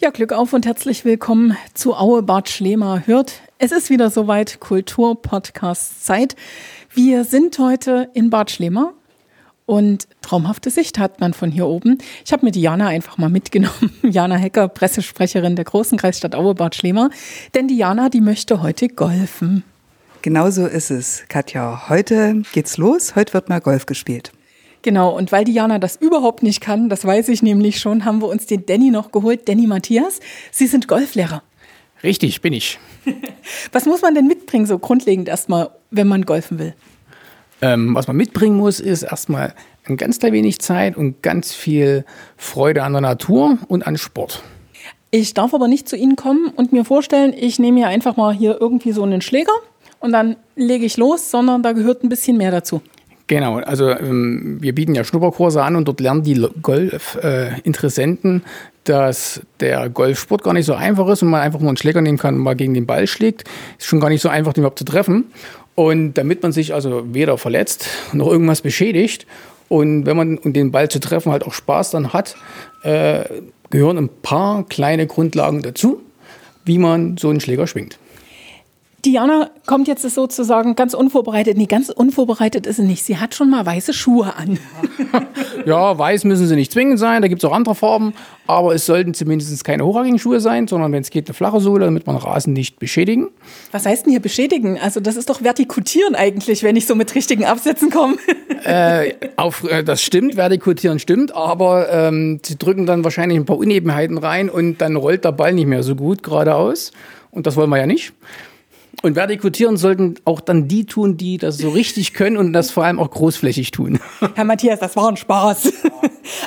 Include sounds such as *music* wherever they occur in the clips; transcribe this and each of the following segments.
Ja, Glück auf und herzlich willkommen zu Aue Bad Schlema hört. Es ist wieder soweit Kultur-Podcast-Zeit. Wir sind heute in Bad Schlema und traumhafte Sicht hat man von hier oben. Ich habe mir die Jana einfach mal mitgenommen. *laughs* Jana Hecker, Pressesprecherin der großen Kreisstadt Aue Bad Schlema. Denn die Jana, die möchte heute golfen. Genau so ist es, Katja. Heute geht's los. Heute wird mal Golf gespielt. Genau, und weil Diana das überhaupt nicht kann, das weiß ich nämlich schon, haben wir uns den Danny noch geholt. Danny Matthias, Sie sind Golflehrer. Richtig, bin ich. *laughs* Was muss man denn mitbringen, so grundlegend erstmal, wenn man golfen will? Ähm, was man mitbringen muss, ist erstmal ein ganz klein wenig Zeit und ganz viel Freude an der Natur und an Sport. Ich darf aber nicht zu Ihnen kommen und mir vorstellen, ich nehme hier einfach mal hier irgendwie so einen Schläger und dann lege ich los, sondern da gehört ein bisschen mehr dazu. Genau, also ähm, wir bieten ja Schnupperkurse an und dort lernen die Golf-Interessenten, äh, dass der Golfsport gar nicht so einfach ist und man einfach nur einen Schläger nehmen kann und mal gegen den Ball schlägt. Ist schon gar nicht so einfach, den überhaupt zu treffen. Und damit man sich also weder verletzt noch irgendwas beschädigt und wenn man und den Ball zu treffen halt auch Spaß dann hat, äh, gehören ein paar kleine Grundlagen dazu, wie man so einen Schläger schwingt. Diana kommt jetzt sozusagen ganz unvorbereitet. Nee, ganz unvorbereitet ist sie nicht. Sie hat schon mal weiße Schuhe an. *laughs* ja, weiß müssen sie nicht zwingend sein. Da gibt es auch andere Farben. Aber es sollten zumindest keine hochhackigen Schuhe sein, sondern wenn es geht, eine flache Sohle, damit man Rasen nicht beschädigen. Was heißt denn hier beschädigen? Also das ist doch vertikutieren eigentlich, wenn ich so mit richtigen Absätzen komme. *laughs* äh, auf, äh, das stimmt, vertikutieren stimmt. Aber ähm, sie drücken dann wahrscheinlich ein paar Unebenheiten rein und dann rollt der Ball nicht mehr so gut geradeaus. Und das wollen wir ja nicht. Und vertikutieren sollten auch dann die tun, die das so richtig können und das vor allem auch großflächig tun. *laughs* Herr Matthias, das war ein Spaß. *laughs*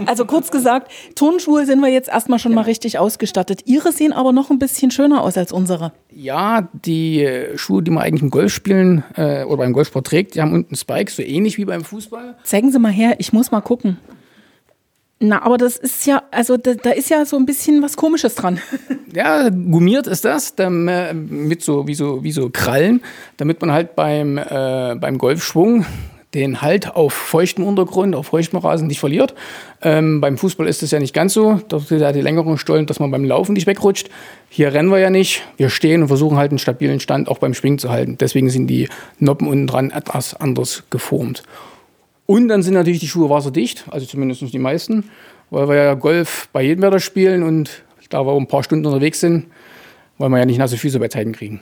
Also kurz gesagt, Turnschuhe sind wir jetzt erstmal schon mal richtig ausgestattet. Ihre sehen aber noch ein bisschen schöner aus als unsere. Ja, die Schuhe, die man eigentlich im Golf spielen äh, oder beim Golfsport trägt, die haben unten Spikes, so ähnlich wie beim Fußball. Zeigen Sie mal her, ich muss mal gucken. Na, aber das ist ja, also da, da, ist ja so ein bisschen was Komisches dran. *laughs* Ja, gummiert ist das, mit so wie so wie so Krallen, damit man halt beim äh, beim Golfschwung den Halt auf feuchtem Untergrund, auf feuchtem Rasen nicht verliert. Ähm, beim Fußball ist das ja nicht ganz so. Da ist ja die längeren Stollen, dass man beim Laufen nicht wegrutscht. Hier rennen wir ja nicht. Wir stehen und versuchen halt einen stabilen Stand auch beim Schwingen zu halten. Deswegen sind die Noppen unten dran etwas anders geformt. Und dann sind natürlich die Schuhe wasserdicht, also zumindest die meisten, weil wir ja Golf bei jedem Wetter spielen und da wir ein paar Stunden unterwegs sind, wollen wir ja nicht nasse Füße bei Zeiten kriegen.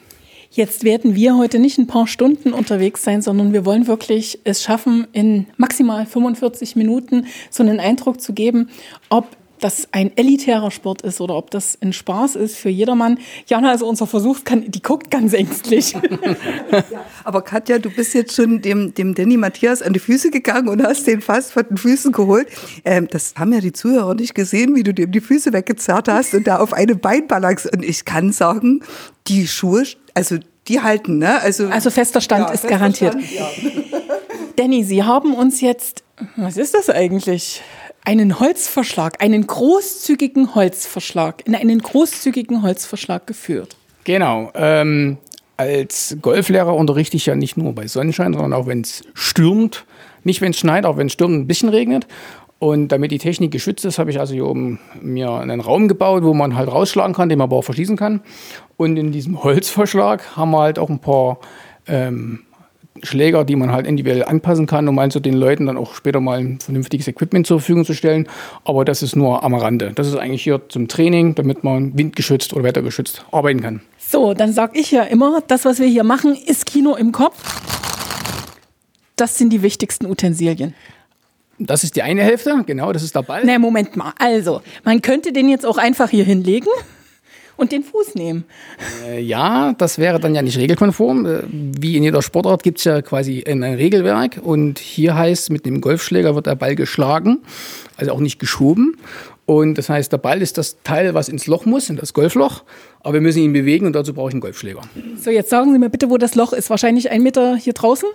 Jetzt werden wir heute nicht ein paar Stunden unterwegs sein, sondern wir wollen wirklich es schaffen, in maximal 45 Minuten so einen Eindruck zu geben, ob das ein elitärer Sport ist oder ob das ein Spaß ist für jedermann. Jana, also unser Versuch, kann, die guckt ganz ängstlich. *laughs* Ja, aber Katja, du bist jetzt schon dem, dem Danny Matthias an die Füße gegangen und hast den fast von den Füßen geholt. Ähm, das haben ja die Zuhörer nicht gesehen, wie du dem die Füße weggezerrt hast und da auf einem Bein balancierst. Und ich kann sagen, die Schuhe, also die halten, ne? Also, also fester Stand ja, ist fester garantiert. Stand, ja. Danny, Sie haben uns jetzt, was ist das eigentlich? Einen Holzverschlag, einen großzügigen Holzverschlag, in einen großzügigen Holzverschlag geführt. Genau. Ähm, als Golflehrer unterrichte ich ja nicht nur bei Sonnenschein, sondern auch wenn es stürmt. Nicht wenn es schneit, auch wenn es stürmt, ein bisschen regnet. Und damit die Technik geschützt ist, habe ich also hier oben mir einen Raum gebaut, wo man halt rausschlagen kann, den man aber auch verschließen kann. Und in diesem Holzverschlag haben wir halt auch ein paar ähm, Schläger, die man halt individuell anpassen kann, um also den Leuten dann auch später mal ein vernünftiges Equipment zur Verfügung zu stellen. Aber das ist nur am Rande. Das ist eigentlich hier zum Training, damit man windgeschützt oder wettergeschützt arbeiten kann. So, dann sage ich ja immer, das, was wir hier machen, ist Kino im Kopf. Das sind die wichtigsten Utensilien. Das ist die eine Hälfte, genau, das ist der Ball. Ne, Moment mal. Also, man könnte den jetzt auch einfach hier hinlegen und den Fuß nehmen. Äh, ja, das wäre dann ja nicht regelkonform. Äh, wie in jeder Sportart gibt es ja quasi ein Regelwerk und hier heißt, mit dem Golfschläger wird der Ball geschlagen, also auch nicht geschoben. Und das heißt, der Ball ist das Teil, was ins Loch muss, in das Golfloch. Aber wir müssen ihn bewegen und dazu brauche ich einen Golfschläger. So, jetzt sagen Sie mir bitte, wo das Loch ist. Wahrscheinlich ein Meter hier draußen?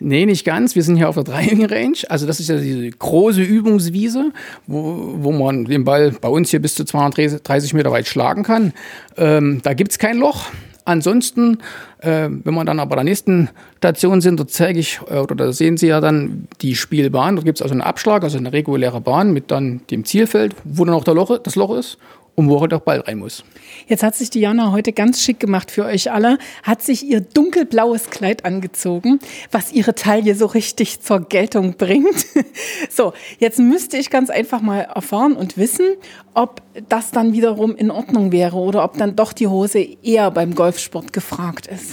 Nee, nicht ganz. Wir sind hier auf der Driving-Range. Also das ist ja diese große Übungswiese, wo, wo man den Ball bei uns hier bis zu 230 Meter weit schlagen kann. Ähm, da gibt es kein Loch. Ansonsten, äh, wenn wir dann aber bei der nächsten Station sind, dort zeige ich, äh, oder da sehen Sie ja dann die Spielbahn. Dort gibt es also einen Abschlag, also eine reguläre Bahn mit dann dem Zielfeld, wo dann auch der Loch, das Loch ist. Und wo halt auch Ball rein muss. Jetzt hat sich Diana heute ganz schick gemacht für euch alle, hat sich ihr dunkelblaues Kleid angezogen, was ihre Taille so richtig zur Geltung bringt. *laughs* So, jetzt müsste ich ganz einfach mal erfahren und wissen, ob das dann wiederum in Ordnung wäre oder ob dann doch die Hose eher beim Golfsport gefragt ist.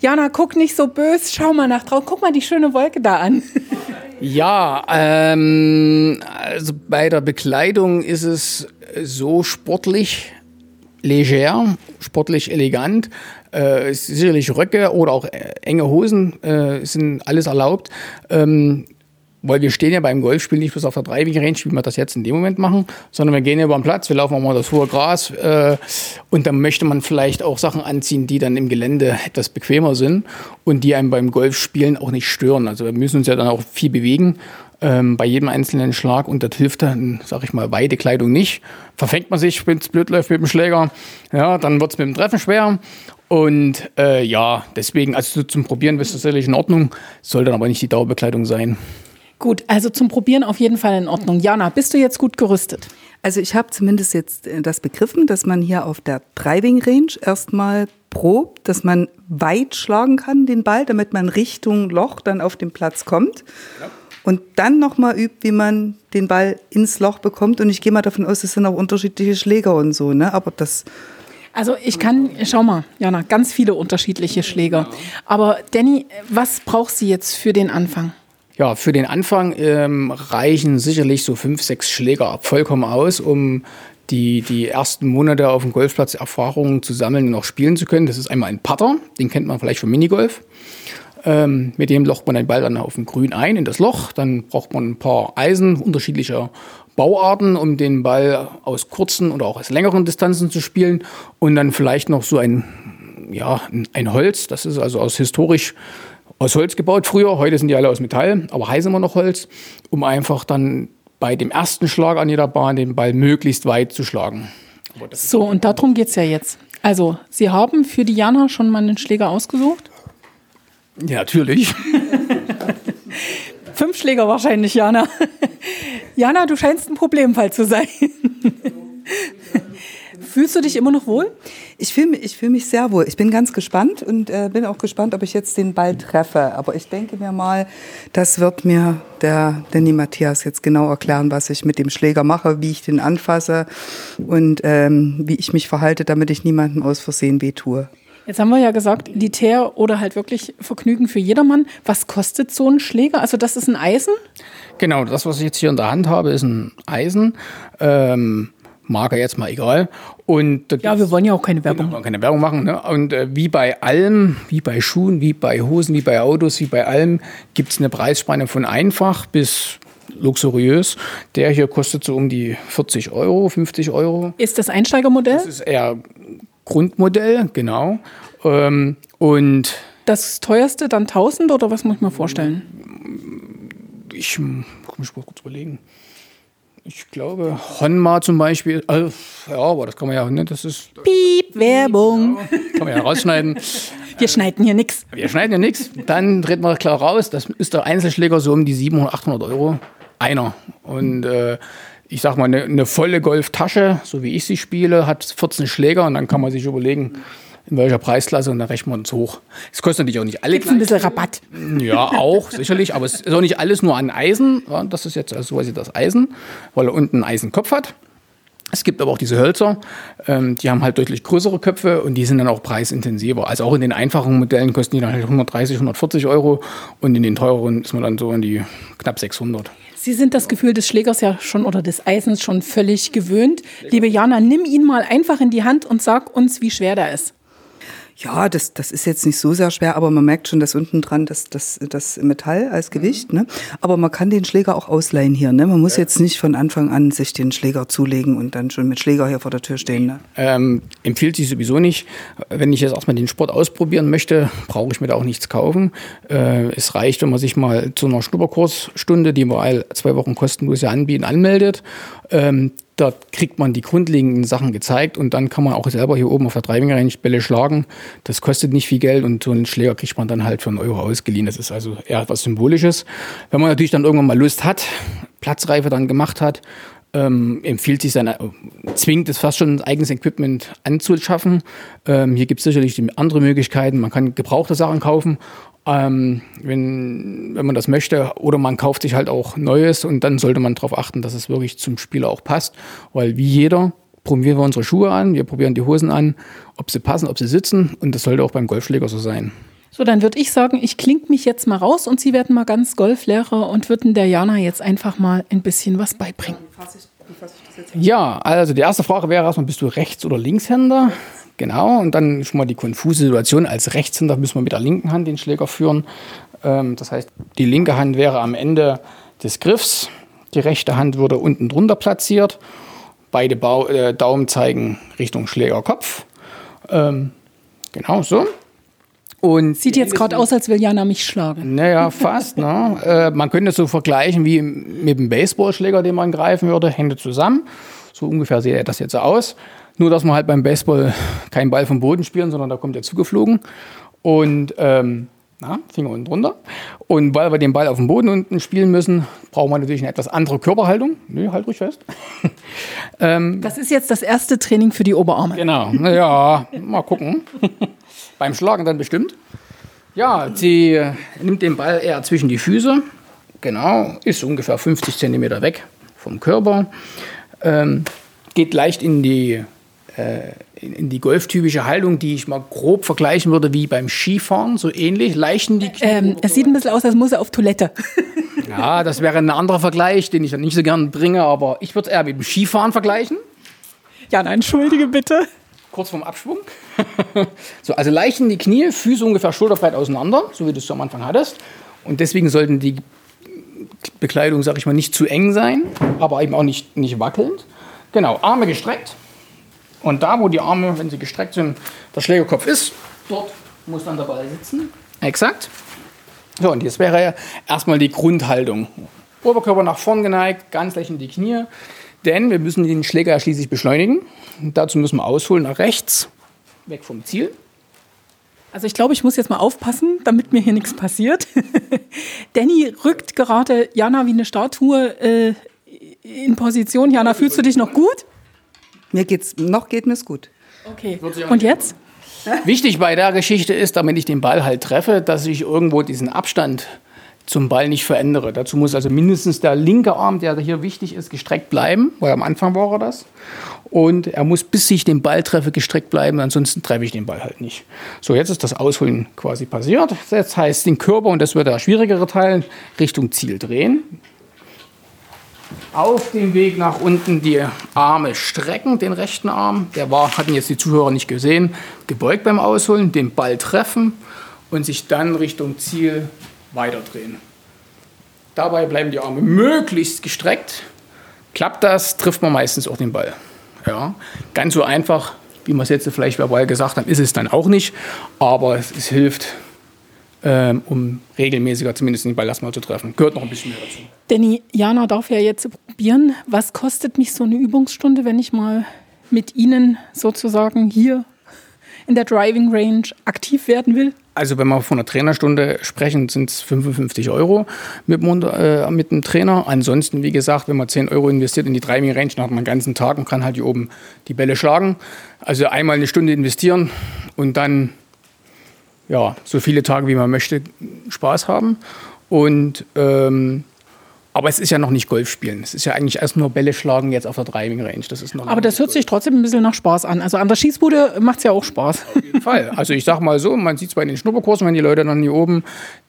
Jana, guck nicht so böse, schau mal nach draußen, guck mal die schöne Wolke da an. *laughs* Ja, ähm, also bei der Bekleidung ist es so sportlich, leger, sportlich elegant. Äh, sicherlich Röcke oder auch äh, enge Hosen äh, sind alles erlaubt. Ähm, weil wir stehen ja beim Golfspiel nicht bloß auf der Driving Range, wie wir das jetzt in dem Moment machen, sondern wir gehen ja über den Platz, wir laufen auch mal das hohe Gras äh, und dann möchte man vielleicht auch Sachen anziehen, die dann im Gelände etwas bequemer sind und die einem beim Golfspielen auch nicht stören. Also wir müssen uns ja dann auch viel bewegen ähm, bei jedem einzelnen Schlag und das hilft dann, sag ich mal, Weidekleidung nicht. Verfängt man sich, wenn es blöd läuft mit dem Schläger, ja, dann wird es mit dem Treffen schwer. Und äh, ja, deswegen, also zum Probieren ist das sicherlich in Ordnung, soll dann aber nicht die Dauerbekleidung sein. Gut, also zum Probieren auf jeden Fall in Ordnung. Jana, bist du jetzt gut gerüstet? Also ich habe zumindest jetzt äh, das begriffen, dass man hier auf der Driving Range erstmal probt, dass man weit schlagen kann den Ball, damit man Richtung Loch dann auf den Platz kommt. Ja. Und dann nochmal übt, wie man den Ball ins Loch bekommt. Und ich gehe mal davon aus, das sind auch unterschiedliche Schläger und so, ne? Aber das. Also ich kann, schau mal, Jana, ganz viele unterschiedliche Schläger. Aber Danny, was braucht sie jetzt für den Anfang? Ja, für den Anfang ähm, reichen sicherlich so fünf, sechs Schläger vollkommen aus, um die, die ersten Monate auf dem Golfplatz Erfahrungen zu sammeln und auch spielen zu können. Das ist einmal ein Putter, den kennt man vielleicht vom Minigolf. Ähm, mit dem locht man den Ball dann auf dem Grün ein in das Loch. Dann braucht man ein paar Eisen unterschiedlicher Bauarten, um den Ball aus kurzen oder auch aus längeren Distanzen zu spielen. Und dann vielleicht noch so ein, ja, ein Holz. Das ist also aus historisch aus Holz gebaut früher. Heute sind die alle aus Metall, aber heiß immer noch Holz, um einfach dann bei dem ersten Schlag an jeder Bahn den Ball möglichst weit zu schlagen. So, und darum geht es ja jetzt. Also, Sie haben für Diana schon mal einen Schläger ausgesucht? Ja, natürlich. *laughs* Fünf Schläger wahrscheinlich, Jana. *laughs* Jana, du scheinst ein Problemfall zu sein. Fühlst du dich immer noch wohl? Ich fühle mich, fühl mich sehr wohl. Ich bin ganz gespannt und äh, bin auch gespannt, ob ich jetzt den Ball treffe. Aber ich denke mir mal, das wird mir der Danny Matthias jetzt genau erklären, was ich mit dem Schläger mache, wie ich den anfasse und ähm, wie ich mich verhalte, damit ich niemandem aus Versehen wehtue. Jetzt haben wir ja gesagt, elitär oder halt wirklich Vergnügen für jedermann. Was kostet so ein Schläger? Also das ist ein Eisen? Genau, das, was ich jetzt hier in der Hand habe, ist ein Eisen. Ähm, Marke jetzt mal egal. Und ja, wir wollen ja auch keine Werbung. Genau, keine Werbung machen. Ne? Und äh, wie bei allem, wie bei Schuhen, wie bei Hosen, wie bei Autos, wie bei allem, gibt es eine Preisspanne von einfach bis luxuriös. Der hier kostet so um die 40 Euro, 50 Euro. Ist das Einsteigermodell? Das ist eher Grundmodell, genau. Ähm, und das teuerste dann 1000 oder was muss ich mir vorstellen? Ich muss mich mal kurz überlegen. Ich glaube, Honma zum Beispiel, also, ja, aber das kann man ja, ne, das ist. Piep, Werbung. Ja, kann man ja rausschneiden. *laughs* Wir schneiden hier nichts. Wir schneiden ja nichts. Dann dreht man klar raus, das ist der Einzelschläger so um die 700, 800 Euro. Einer. Und äh, ich sag mal, eine, eine volle Golftasche, so wie ich sie spiele, hat 14 Schläger und dann kann man sich überlegen, in welcher Preisklasse und dann rechnen wir uns hoch. Es kostet natürlich auch nicht alle. Gibt ein bisschen Rabatt? Ja, auch, sicherlich, aber es ist auch nicht alles nur an Eisen. Ja, das ist jetzt also quasi das Eisen, weil er unten einen Eisenkopf hat. Es gibt aber auch diese Hölzer, ähm, die haben halt deutlich größere Köpfe und die sind dann auch preisintensiver. Also auch in den einfachen Modellen kosten die dann halt 130, 140 Euro und in den teureren ist man dann so an die knapp 600. Sie sind das Gefühl des Schlägers ja schon oder des Eisens schon völlig gewöhnt. Liebe Jana, nimm ihn mal einfach in die Hand und sag uns, wie schwer der ist. Ja, das, das ist jetzt nicht so sehr schwer, aber man merkt schon, dass unten dran das, das, das Metall als Gewicht. Ne? Aber man kann den Schläger auch ausleihen hier. Ne? Man muss ja. jetzt nicht von Anfang an sich den Schläger zulegen und dann schon mit Schläger hier vor der Tür stehen. Ne? Ähm, empfiehlt sich sowieso nicht. Wenn ich jetzt erstmal den Sport ausprobieren möchte, brauche ich mir da auch nichts kaufen. Äh, es reicht, wenn man sich mal zu einer Schnupperkursstunde, die wir zwei Wochen kostenlos anbieten, anmeldet. Ähm, Dort kriegt man die grundlegenden Sachen gezeigt und dann kann man auch selber hier oben auf der Bälle schlagen. Das kostet nicht viel Geld und so einen Schläger kriegt man dann halt für einen Euro ausgeliehen. Das ist also eher etwas Symbolisches. Wenn man natürlich dann irgendwann mal Lust hat, Platzreife dann gemacht hat, ähm, empfiehlt sich seine, zwingt es fast schon eigenes Equipment anzuschaffen. Ähm, hier gibt es sicherlich andere Möglichkeiten. Man kann gebrauchte Sachen kaufen, ähm, wenn, wenn man das möchte. Oder man kauft sich halt auch Neues und dann sollte man darauf achten, dass es wirklich zum Spieler auch passt. Weil wie jeder probieren wir unsere Schuhe an, wir probieren die Hosen an, ob sie passen, ob sie sitzen. Und das sollte auch beim Golfschläger so sein. So, dann würde ich sagen, ich klinge mich jetzt mal raus und Sie werden mal ganz Golflehrer und würden der Jana jetzt einfach mal ein bisschen was beibringen. Ja, also die erste Frage wäre erstmal, bist du Rechts- oder Linkshänder? Genau, und dann schon mal die konfuse Situation. Als Rechtshänder müssen wir mit der linken Hand den Schläger führen. Ähm, das heißt, die linke Hand wäre am Ende des Griffs, die rechte Hand würde unten drunter platziert. Beide Bau äh, Daumen zeigen Richtung Schlägerkopf. Ähm, genau so. Und Sieht jetzt gerade aus, als will Jana mich schlagen. Naja, fast. ne? *laughs* äh, man könnte es so vergleichen wie mit dem Baseballschläger, den man greifen würde, Hände zusammen. So ungefähr sieht das jetzt aus. Nur, dass wir halt beim Baseball keinen Ball vom Boden spielen, sondern da kommt er zugeflogen. Und ähm, na, Finger unten drunter. Und weil wir den Ball auf dem Boden unten spielen müssen, brauchen wir natürlich eine etwas andere Körperhaltung. Nö, halt ruhig fest. *laughs* ähm, das ist jetzt das erste Training für die Oberarme. Genau, naja, mal gucken. *laughs* Beim Schlagen dann bestimmt. Ja, sie äh, nimmt den Ball eher zwischen die Füße. Genau, ist ungefähr 50 cm weg vom Körper. Ähm, geht leicht in die, in die golftypische Haltung, die ich mal grob vergleichen würde wie beim Skifahren, so ähnlich. Leichten die Knie ähm, Es sieht ein bisschen aus, als muss er auf Toilette. *laughs* ja, das wäre ein anderer Vergleich, den ich dann nicht so gern bringe, aber ich würde es eher mit dem Skifahren vergleichen. Ja, nein, entschuldige bitte kurz vorm Abschwung. *laughs* so, also leicht in die Knie, Füße ungefähr schulterbreit auseinander, so wie du es am Anfang hattest. Und deswegen sollten die Bekleidung, sag ich mal, nicht zu eng sein, aber eben auch nicht, nicht wackelnd. Genau, Arme gestreckt. Und da, wo die Arme, wenn sie gestreckt sind, der Schlägerkopf ist, dort muss dann der Ball sitzen. Exakt. So, und jetzt wäre erstmal die Grundhaltung. Oberkörper nach vorn geneigt, ganz leicht in die Knie. Denn wir müssen den Schläger ja schließlich beschleunigen. Dazu müssen wir ausholen nach rechts, weg vom Ziel. Also ich glaube, ich muss jetzt mal aufpassen, damit mir hier nichts passiert. *laughs* Danny rückt gerade Jana wie eine Statue äh, in Position. Jana, fühlst du dich noch gut? Mir geht's, noch geht mir's gut. Okay. Und jetzt? Wichtig bei der Geschichte ist, damit ich den Ball halt treffe, dass ich irgendwo diesen Abstand zum Ball nicht verändere. Dazu muss also mindestens der linke Arm, der hier wichtig ist, gestreckt bleiben, weil am Anfang war er das. Und er muss, bis ich den Ball treffe, gestreckt bleiben, ansonsten treffe ich den Ball halt nicht. So, jetzt ist das Ausholen quasi passiert. Jetzt heißt den Körper, und das wird der schwierigere Teil, Richtung Ziel drehen. Auf dem Weg nach unten die Arme strecken, den rechten Arm. Der war, hatten jetzt die Zuhörer nicht gesehen, gebeugt beim Ausholen, den Ball treffen und sich dann Richtung Ziel weiterdrehen. Dabei bleiben die Arme möglichst gestreckt. Klappt das, trifft man meistens auch den Ball. Ja, ganz so einfach, wie wir es jetzt vielleicht verbal gesagt haben, ist es dann auch nicht. Aber es, es hilft, ähm, um regelmäßiger zumindest den Ball erstmal zu treffen. Gehört noch ein bisschen mehr dazu. Danny, Jana darf ja jetzt probieren. Was kostet mich so eine Übungsstunde, wenn ich mal mit Ihnen sozusagen hier in der Driving Range aktiv werden will? Also wenn wir von einer Trainerstunde sprechen, sind es 55 Euro mit, äh, mit dem Trainer. Ansonsten, wie gesagt, wenn man 10 Euro investiert in die Driving Range, dann hat man den ganzen Tag und kann halt hier oben die Bälle schlagen. Also einmal eine Stunde investieren und dann ja, so viele Tage, wie man möchte, Spaß haben. Und ähm, aber es ist ja noch nicht Golf spielen. Es ist ja eigentlich erst nur Bälle schlagen jetzt auf der Driving Range. Das ist noch Aber das hört Golf. sich trotzdem ein bisschen nach Spaß an. Also an der Schießbude macht es ja auch Spaß. Auf jeden Fall. Also ich sag mal so, man sieht es bei den Schnupperkursen, wenn die Leute dann hier oben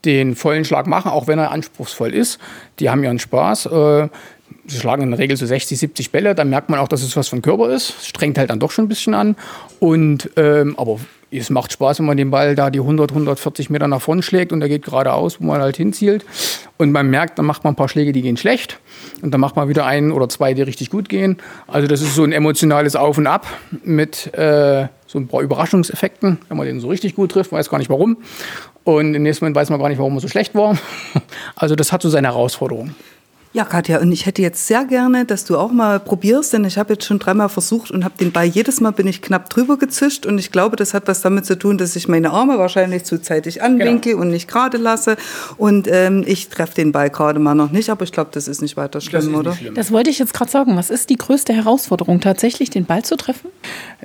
den vollen Schlag machen, auch wenn er anspruchsvoll ist, die haben ja einen Spaß. Äh, sie schlagen in der Regel so 60, 70 Bälle, dann merkt man auch, dass es was von Körper ist. Strengt halt dann doch schon ein bisschen an. Und ähm, aber es macht Spaß, wenn man den Ball da die 100, 140 Meter nach vorne schlägt und er geht geradeaus, wo man halt hinzielt. Und man merkt, dann macht man ein paar Schläge, die gehen schlecht. Und dann macht man wieder einen oder zwei, die richtig gut gehen. Also das ist so ein emotionales Auf und Ab mit äh, so ein paar Überraschungseffekten. Wenn man den so richtig gut trifft, weiß gar nicht warum. Und im nächsten Moment weiß man gar nicht, warum er so schlecht war. *laughs* Also das hat so seine Herausforderung. Ja, Katja, und ich hätte jetzt sehr gerne, dass du auch mal probierst, denn ich habe jetzt schon dreimal versucht und habe den Ball jedes Mal bin ich knapp drüber gezischt und ich glaube, das hat was damit zu tun, dass ich meine Arme wahrscheinlich zu zeitig anwinke genau. und nicht gerade lasse und ähm, ich treffe den Ball gerade mal noch nicht, aber ich glaube, das ist nicht weiter schlimm, oder? Schlimm. Das wollte ich jetzt gerade sagen. Was ist die größte Herausforderung, tatsächlich den Ball zu treffen?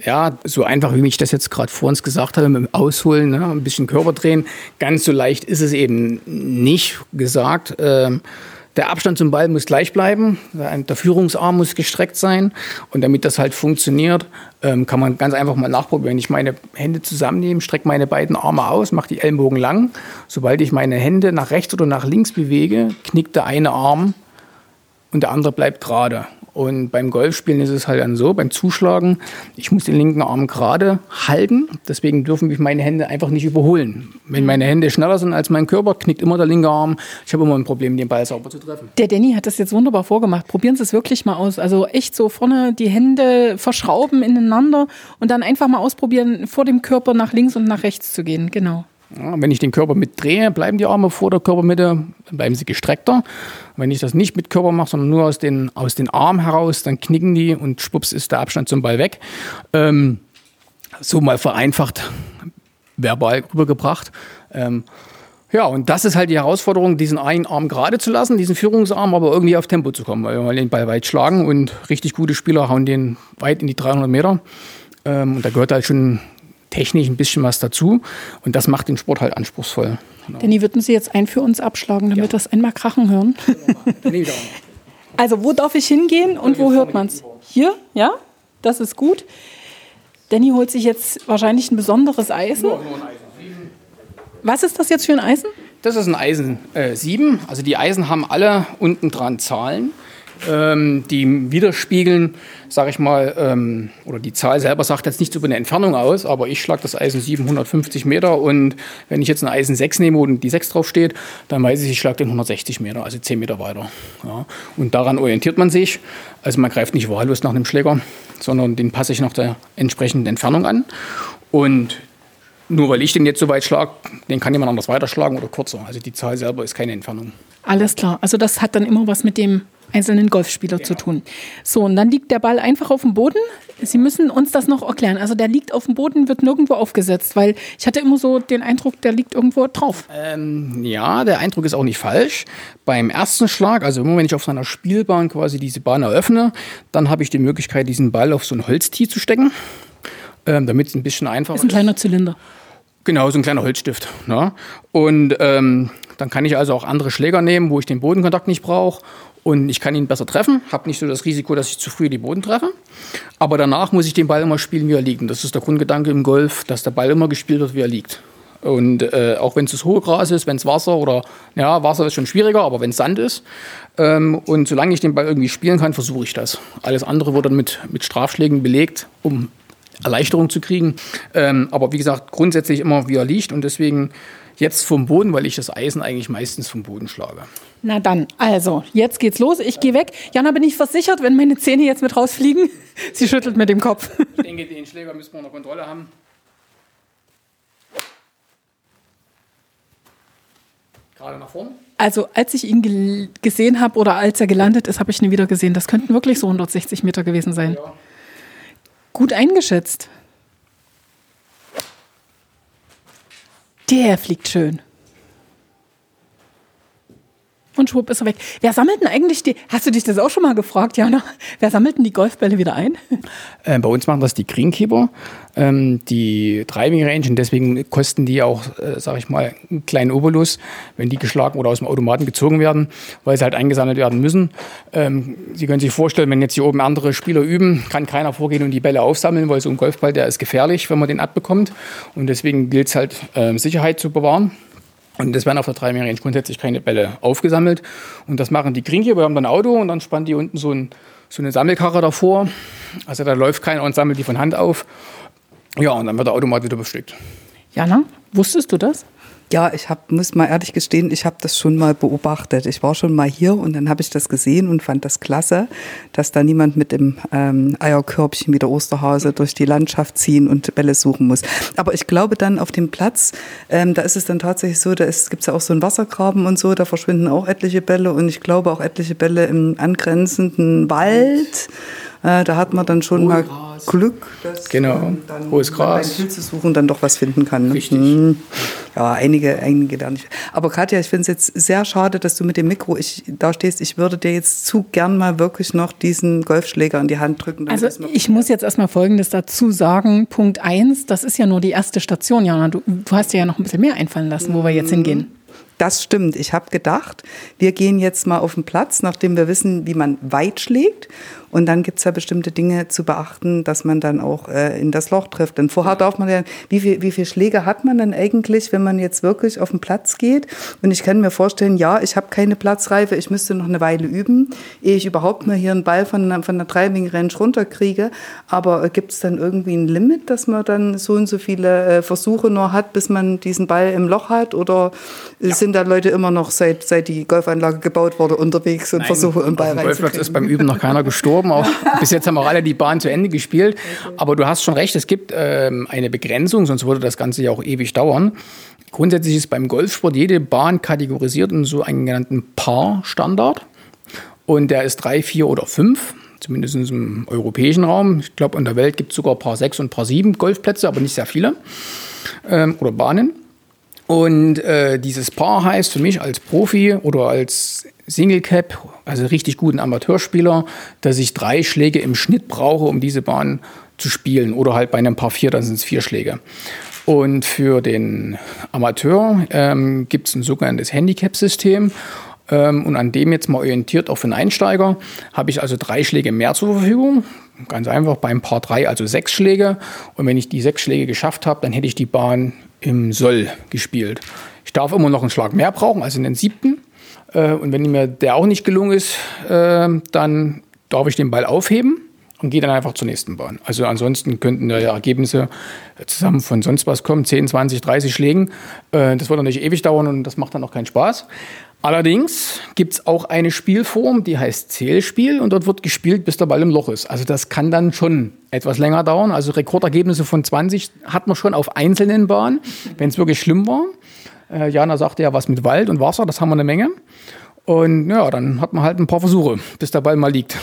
Ja, so einfach, wie ich das jetzt gerade vor uns gesagt habe, mit dem Ausholen, ne, ein bisschen Körper drehen, ganz so leicht ist es eben nicht gesagt. Ähm, der Abstand zum Ball muss gleich bleiben, der Führungsarm muss gestreckt sein und damit das halt funktioniert, ähm, kann man ganz einfach mal nachprobieren. Ich meine Hände zusammennehme, strecke meine beiden Arme aus, mache die Ellenbogen lang. Sobald ich meine Hände nach rechts oder nach links bewege, knickt der eine Arm und der andere bleibt gerade. Und beim Golfspielen ist es halt dann so, beim Zuschlagen, ich muss den linken Arm gerade halten. Deswegen dürfen mich meine Hände einfach nicht überholen. Wenn meine Hände schneller sind als mein Körper, knickt immer der linke Arm. Ich habe immer ein Problem, den Ball sauber zu treffen. Der Danny hat das jetzt wunderbar vorgemacht. Probieren Sie es wirklich mal aus. Also echt so vorne die Hände verschrauben ineinander und dann einfach mal ausprobieren, vor dem Körper nach links und nach rechts zu gehen. Genau. Ja, wenn ich den Körper mitdrehe, bleiben die Arme vor der Körpermitte, dann bleiben sie gestreckter. Wenn ich das nicht mit Körper mache, sondern nur aus den, aus den Armen heraus, dann knicken die und schwupps ist der Abstand zum Ball weg. Ähm, so mal vereinfacht verbal rübergebracht. Ähm, ja, und das ist halt die Herausforderung, diesen einen Arm gerade zu lassen, diesen Führungsarm, aber irgendwie auf Tempo zu kommen, weil wir den Ball weit schlagen und richtig gute Spieler hauen den weit in die 300 Meter. Ähm, und da gehört halt schon technisch ein bisschen was dazu. Und das macht den Sport halt anspruchsvoll. Genau. Danny, würden Sie jetzt einen für uns abschlagen, damit ja. wir das einmal krachen hören? *laughs* also, wo darf ich hingehen und wo hört man es? Hier, ja, das ist gut. Danny holt sich jetzt wahrscheinlich ein besonderes Eisen. Was ist das jetzt für ein Eisen? Das ist ein Eisen äh, 7. Also die Eisen haben alle unten dran Zahlen ähm, die widerspiegeln, sage ich mal, ähm, oder die Zahl selber sagt jetzt nichts über eine Entfernung aus, aber ich schlage das Eisen 750 Meter und wenn ich jetzt ein Eisen 6 nehme und die 6 drauf steht, dann weiß ich, ich schlage den 160 Meter, also 10 Meter weiter. Ja. Und daran orientiert man sich. Also man greift nicht wahllos nach einem Schläger, sondern den passe ich nach der entsprechenden Entfernung an. Und nur weil ich den jetzt so weit schlage, den kann jemand anders weiterschlagen oder kürzer. Also die Zahl selber ist keine Entfernung. Alles klar. Also das hat dann immer was mit dem einzelnen Golfspieler ja. zu tun. So, und dann liegt der Ball einfach auf dem Boden. Sie müssen uns das noch erklären. Also der liegt auf dem Boden, wird nirgendwo aufgesetzt, weil ich hatte immer so den Eindruck, der liegt irgendwo drauf. Ähm, ja, der Eindruck ist auch nicht falsch. Beim ersten Schlag, also immer wenn ich auf seiner Spielbahn quasi diese Bahn eröffne, dann habe ich die Möglichkeit, diesen Ball auf so ein Holztee zu stecken, ähm, damit es ein bisschen einfacher ist. Ist ein kleiner Zylinder. Genau, so ein kleiner Holzstift. Ne? Und ähm, dann kann ich also auch andere Schläger nehmen, wo ich den Bodenkontakt nicht brauche und ich kann ihn besser treffen, habe nicht so das Risiko, dass ich zu früh die Boden treffe. Aber danach muss ich den Ball immer spielen, wie er liegt. Das ist der Grundgedanke im Golf, dass der Ball immer gespielt wird, wie er liegt. Und äh, auch wenn es das hohe Gras ist, wenn es Wasser oder ja, Wasser ist schon schwieriger, aber wenn es Sand ist. Ähm, und solange ich den Ball irgendwie spielen kann, versuche ich das. Alles andere wird dann mit, mit Strafschlägen belegt, um Erleichterung zu kriegen. Ähm, aber wie gesagt, grundsätzlich immer, wie er liegt. Und deswegen jetzt vom Boden, weil ich das Eisen eigentlich meistens vom Boden schlage. Na dann, also, jetzt geht's los. Ich gehe weg. Jana, bin ich versichert, wenn meine Zähne jetzt mit rausfliegen? *laughs* Sie schüttelt mit dem Kopf. Ich denke, den Schläger müssen wir unter Kontrolle haben. Gerade nach vorn. Also, als ich ihn gesehen habe oder als er gelandet ist, habe ich ihn wieder gesehen. Das könnten wirklich so 160 Meter gewesen sein. Ja. Gut eingeschätzt. Der fliegt schön. Und schwupp ist er weg. Wer sammelt denn eigentlich die, hast du dich das auch schon mal gefragt, Jana? Wer sammelt denn die Golfbälle wieder ein? Äh, bei uns machen das die Greenkeeper, ähm, die Driving Range und deswegen kosten die auch, äh, sag ich mal, einen kleinen Obolus, wenn die geschlagen oder aus dem Automaten gezogen werden, weil sie halt eingesammelt werden müssen. Ähm, sie können sich vorstellen, wenn jetzt hier oben andere Spieler üben, kann keiner vorgehen und die Bälle aufsammeln, weil so ein Golfball, der ist gefährlich, wenn man den abbekommt. Und deswegen gilt es halt, äh, Sicherheit zu bewahren. Und es werden auf der 3 Range grundsätzlich keine Bälle aufgesammelt. Und das machen die Greenkeeper. Wir haben dann ein Auto und dann spannen die unten so, ein, so eine Sammelkarre davor. Also da läuft keiner und sammelt die von Hand auf. Ja, und dann wird der Automat wieder bestückt. Jana, wusstest du das? Ja, ich hab, muss mal ehrlich gestehen, ich habe das schon mal beobachtet. Ich war schon mal hier und dann habe ich das gesehen und fand das klasse, dass da niemand mit dem ähm, Eierkörbchen wie der Osterhase durch die Landschaft ziehen und Bälle suchen muss. Aber ich glaube dann auf dem Platz, ähm, da ist es dann tatsächlich so, da gibt es ja auch so einen Wassergraben und so, da verschwinden auch etliche Bälle und ich glaube auch etliche Bälle im angrenzenden Wald. Äh, da hat man dann schon mal Glück, dass genau. man dann Hohes Gras. beim Pilze suchen dann doch was finden kann. Ne? Richtig. Hm. Ja, einige, einige da nicht. Aber Katja, ich finde es jetzt sehr schade, dass du mit dem Mikro ich, da stehst. Ich würde dir jetzt zu gern mal wirklich noch diesen Golfschläger in die Hand drücken. Also ich muss jetzt erstmal Folgendes dazu sagen. Punkt eins, das ist ja nur die erste Station, Jana. Du, du hast dir ja noch ein bisschen mehr einfallen lassen, wo wir jetzt hingehen. Das stimmt. Ich habe gedacht, wir gehen jetzt mal auf den Platz, nachdem wir wissen, wie man weit schlägt. Und dann gibt's ja bestimmte Dinge zu beachten, dass man dann auch äh, in das Loch trifft. Denn vorher darf man ja, wie viel, wie viel Schläge hat man denn eigentlich, wenn man jetzt wirklich auf den Platz geht? Und ich kann mir vorstellen, ja, ich habe keine Platzreife, ich müsste noch eine Weile üben, ehe ich überhaupt mal hier einen Ball von, von der Driving Range runterkriege. Aber äh, gibt's dann irgendwie ein Limit, dass man dann so und so viele äh, Versuche nur hat, bis man diesen Ball im Loch hat? Oder sind da Leute immer noch, seit, seit die Golfanlage gebaut wurde, unterwegs und versuchen, einen Ball dem Golfplatz reinzukriegen? ist beim Üben noch keiner *laughs* gestorben. Auch *laughs* bis jetzt haben auch alle die Bahn zu Ende gespielt. Aber du hast schon recht, es gibt ähm, eine Begrenzung, sonst würde das Ganze ja auch ewig dauern. Grundsätzlich ist beim Golfsport jede Bahn kategorisiert in so einen genannten Paar-Standard. Und der ist drei, vier oder fünf, zumindest im europäischen Raum. Ich glaube, in der Welt gibt es sogar Paar sechs und Paar sieben Golfplätze, aber nicht sehr viele. Ähm, oder Bahnen. Und äh, dieses Paar heißt für mich als Profi oder als Single Cap, also richtig guten Amateurspieler, dass ich drei Schläge im Schnitt brauche, um diese Bahn zu spielen. Oder halt bei einem Paar vier, dann sind es vier Schläge. Und für den Amateur ähm, gibt es ein sogenanntes Handicap-System. Ähm, und an dem jetzt mal orientiert auch für einen Einsteiger habe ich also drei Schläge mehr zur Verfügung. Ganz einfach beim Paar drei also sechs Schläge. Und wenn ich die sechs Schläge geschafft habe, dann hätte ich die Bahn im Soll gespielt. Ich darf immer noch einen Schlag mehr brauchen, also einen siebten. Äh, und wenn mir der auch nicht gelungen ist, äh, dann darf ich den Ball aufheben und gehe dann einfach zur nächsten Bahn. Also ansonsten könnten da ja Ergebnisse zusammen von sonst was kommen, 10, 20, 30 Schlägen. Äh, Das wird dann nicht ewig dauern und das macht dann auch keinen Spaß. Allerdings gibt es auch eine Spielform, die heißt Zählspiel und dort wird gespielt, bis der Ball im Loch ist. Also das kann dann schon etwas länger dauern. Also Rekordergebnisse von 20 hat man schon auf einzelnen Bahnen, wenn es wirklich schlimm war. Äh, Jana sagte ja was mit Wald und Wasser, das haben wir eine Menge. Und ja, dann hat man halt ein paar Versuche, bis der Ball mal liegt.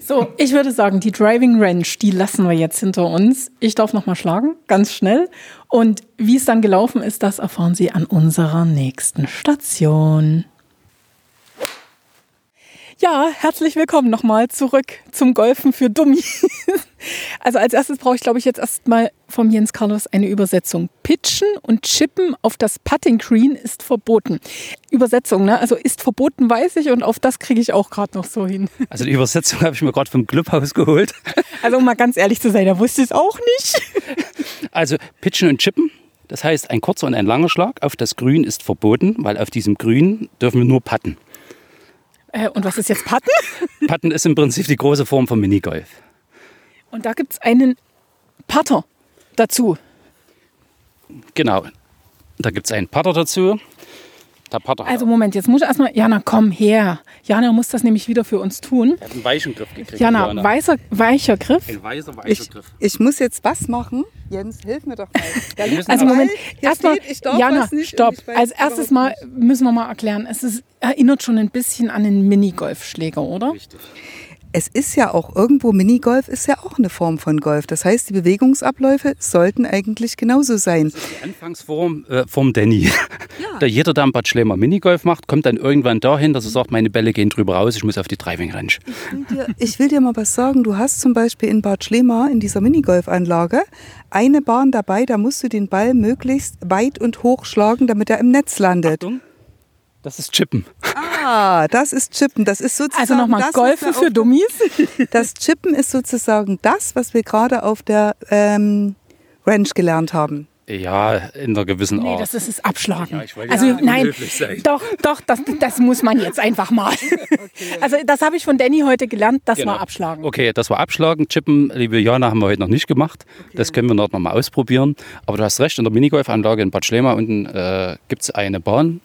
So, ich würde sagen, die Driving Range, die lassen wir jetzt hinter uns. Ich darf noch mal schlagen, ganz schnell. Und wie es dann gelaufen ist, das erfahren Sie an unserer nächsten Station. Ja, herzlich willkommen nochmal zurück zum Golfen für Dummies. *laughs* Also als erstes brauche ich, glaube ich, jetzt erstmal vom Jens Carlos eine Übersetzung. Pitchen und Chippen auf das Putting Green ist verboten. Übersetzung, ne? Also ist verboten, weiß ich, und auf das kriege ich auch gerade noch so hin. *laughs* Also die Übersetzung habe ich mir gerade vom Clubhaus geholt. *laughs* Also um mal ganz ehrlich zu sein, da wusste ich es auch nicht. Also pitchen und chippen. Das heißt, ein kurzer und ein langer Schlag auf das Grün ist verboten, weil auf diesem Grün dürfen wir nur putten. Äh, und was ist jetzt Putten? *laughs* Putten ist im Prinzip die große Form von Minigolf. Und da gibt es einen Putter dazu. Genau. Da gibt es einen Putter dazu. Der Putter Also Moment, jetzt muss ich erstmal, Jana, komm her. Jana muss das nämlich wieder für uns tun. hat einen weichen Griff gekriegt. Jana, Diana. weißer, weicher Griff. Ein weißer, weicher Ich, Griff. ich muss jetzt was machen. Jens, hilf mir doch mal. *laughs* Also Moment, erstmal, Jana, stopp. Als erstes mal müssen wir mal erklären, es ist, erinnert schon ein bisschen an einen Minigolfschläger, oder? Richtig. Es ist ja auch irgendwo, Minigolf ist ja auch eine Form von Golf. Das heißt, die Bewegungsabläufe sollten eigentlich genauso sein. Die Anfangsform äh, vom Danny. *laughs* Da jeder, der ein Bad Schlemmer Minigolf macht, kommt dann irgendwann dahin, dass er sagt, meine Bälle gehen drüber raus, ich muss auf die Driving Range. will dir, ich will dir mal was sagen. Du hast zum Beispiel in Bad Schlema in dieser Minigolfanlage eine Bahn dabei, da musst du den Ball möglichst weit und hoch schlagen, damit er im Netz landet. Achtung, das ist Chippen. Ah, das ist Chippen. Das ist sozusagen Also nochmal das, was Golfen wir für Dummies. *laughs* Das Chippen ist sozusagen das, was wir gerade auf der ähm, Ranch gelernt haben. Ja, in einer gewissen Nee, Art. das ist es Abschlagen. Ja, ich wollte also ja nicht nein, doch, doch, das, das muss man jetzt einfach mal. *laughs* Also das habe ich von Danny heute gelernt, das Genau. war Abschlagen. Okay, das war Abschlagen. Chippen, liebe Jana, haben wir heute noch nicht gemacht. Das können wir noch mal ausprobieren. Aber du hast recht, in der Minigolfanlage in Bad Schlema unten äh, gibt es eine Bahn,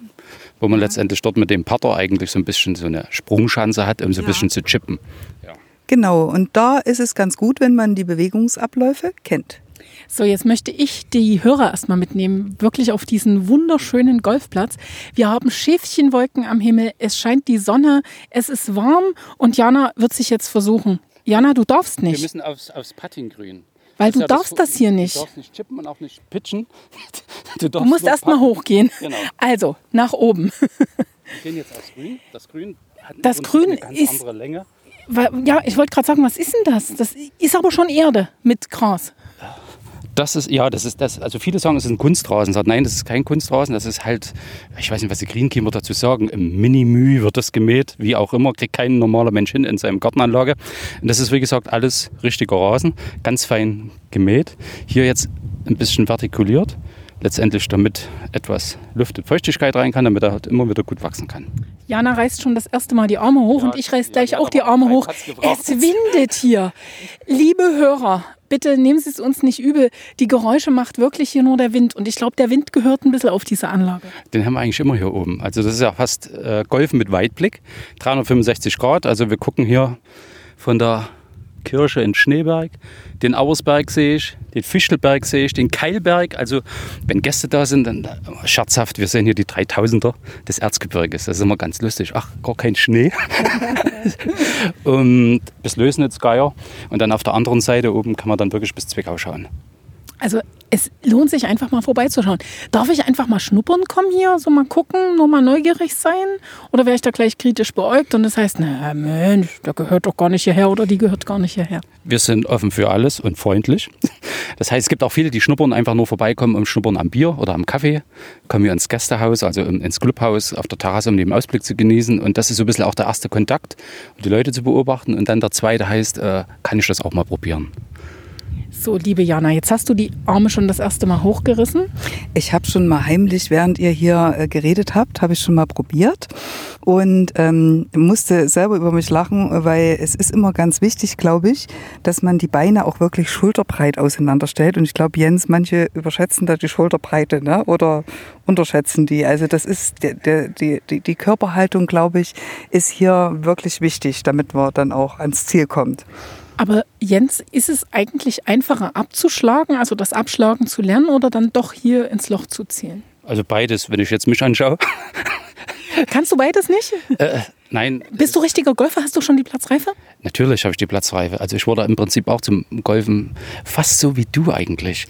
wo man letztendlich dort mit dem Putter eigentlich so ein bisschen so eine Sprungschanze hat, um so ein Ja. bisschen zu chippen. Genau, und da ist es ganz gut, wenn man die Bewegungsabläufe kennt. So, jetzt möchte ich die Hörer erstmal mitnehmen, wirklich auf diesen wunderschönen Golfplatz. Wir haben Schäfchenwolken am Himmel, es scheint die Sonne, es ist warm und Jana wird sich jetzt versuchen. Jana, du darfst Wir nicht, müssen aufs, aufs Puttinggrün. Weil Das du ja darfst das hier nicht. Du darfst nicht chippen und auch nicht pitchen. *laughs* Du, Du musst erstmal hochgehen. Genau. Also, nach oben. Wir gehen jetzt aufs Grün. Das Grün hat Das Grün eine ganz ist- andere Länge. Weil- Ja, ich wollte gerade sagen, was ist denn das? Das ist aber schon Erde mit Gras. Das ist, ja, das ist das. Also viele sagen, es ist ein Kunstrasen. Sagt, nein, das ist kein Kunstrasen. Das ist halt, ich weiß nicht, was die Greenkeeper dazu sagen. Im Minimü wird das gemäht, wie auch immer. Kriegt kein normaler Mensch hin in seinem Gartenanlage. Und das ist, wie gesagt, alles richtiger Rasen. Ganz fein gemäht. Hier jetzt ein bisschen vertikuliert. Letztendlich, damit etwas Luft und Feuchtigkeit rein kann, damit er halt immer wieder gut wachsen kann. Jana reißt schon das erste Mal die Arme hoch Ja, und ich reiß gleich ja, auch die Arme hoch. Es windet hier. Liebe Hörer, bitte nehmen Sie es uns nicht übel. Die Geräusche macht wirklich hier nur der Wind. Und ich glaube, der Wind gehört ein bisschen auf diese Anlage. Den haben wir eigentlich immer hier oben. Also das ist ja fast äh, Golfen mit Weitblick, 365 Grad. Also wir gucken hier von der Kirche in Schneeberg, den Auersberg sehe ich, den Fichtelberg sehe ich, den Keilberg. Also wenn Gäste da sind, dann scherzhaft, wir sehen hier die 3000er des Erzgebirges. Das ist immer ganz lustig. Ach, gar kein Schnee. *laughs* Und bis Lösnitz, Geier. Und dann auf der anderen Seite oben kann man dann wirklich bis Zwickau schauen. Also es lohnt sich einfach mal vorbeizuschauen. Darf ich einfach mal schnuppern kommen hier, so mal gucken, nur mal neugierig sein? Oder wäre ich da gleich kritisch beäugt und das heißt, na Mensch, der gehört doch gar nicht hierher oder die gehört gar nicht hierher. Wir sind offen für alles und freundlich. *laughs* Das heißt, es gibt auch viele, die schnuppern, einfach nur vorbeikommen, um schnuppern am Bier oder am Kaffee, kommen hier ins Gästehaus, also ins Clubhaus, auf der Terrasse, um den Ausblick zu genießen. Und das ist so ein bisschen auch der erste Kontakt, um die Leute zu beobachten. Und dann der zweite heißt, äh, kann ich das auch mal probieren? So, liebe Jana, jetzt hast du die Arme schon das erste Mal hochgerissen. Ich habe schon mal heimlich, während ihr hier äh, geredet habt, habe ich schon mal probiert und ähm, musste selber über mich lachen, weil es ist immer ganz wichtig, glaube ich, dass man die Beine auch wirklich schulterbreit auseinanderstellt. Und ich glaube, Jens, manche überschätzen da die Schulterbreite ne? oder unterschätzen die. Also das ist der, die, die, die Körperhaltung, glaube ich, ist hier wirklich wichtig, damit man dann auch ans Ziel kommt. Aber Jens, ist es eigentlich einfacher abzuschlagen, also das Abschlagen zu lernen oder dann doch hier ins Loch zu zielen? Also beides, wenn ich jetzt mich anschaue. Kannst du beides nicht? Äh, nein, Bist du richtiger Golfer? Hast du schon die Platzreife? Natürlich habe ich die Platzreife. Also ich wurde im Prinzip auch zum Golfen fast so wie du eigentlich.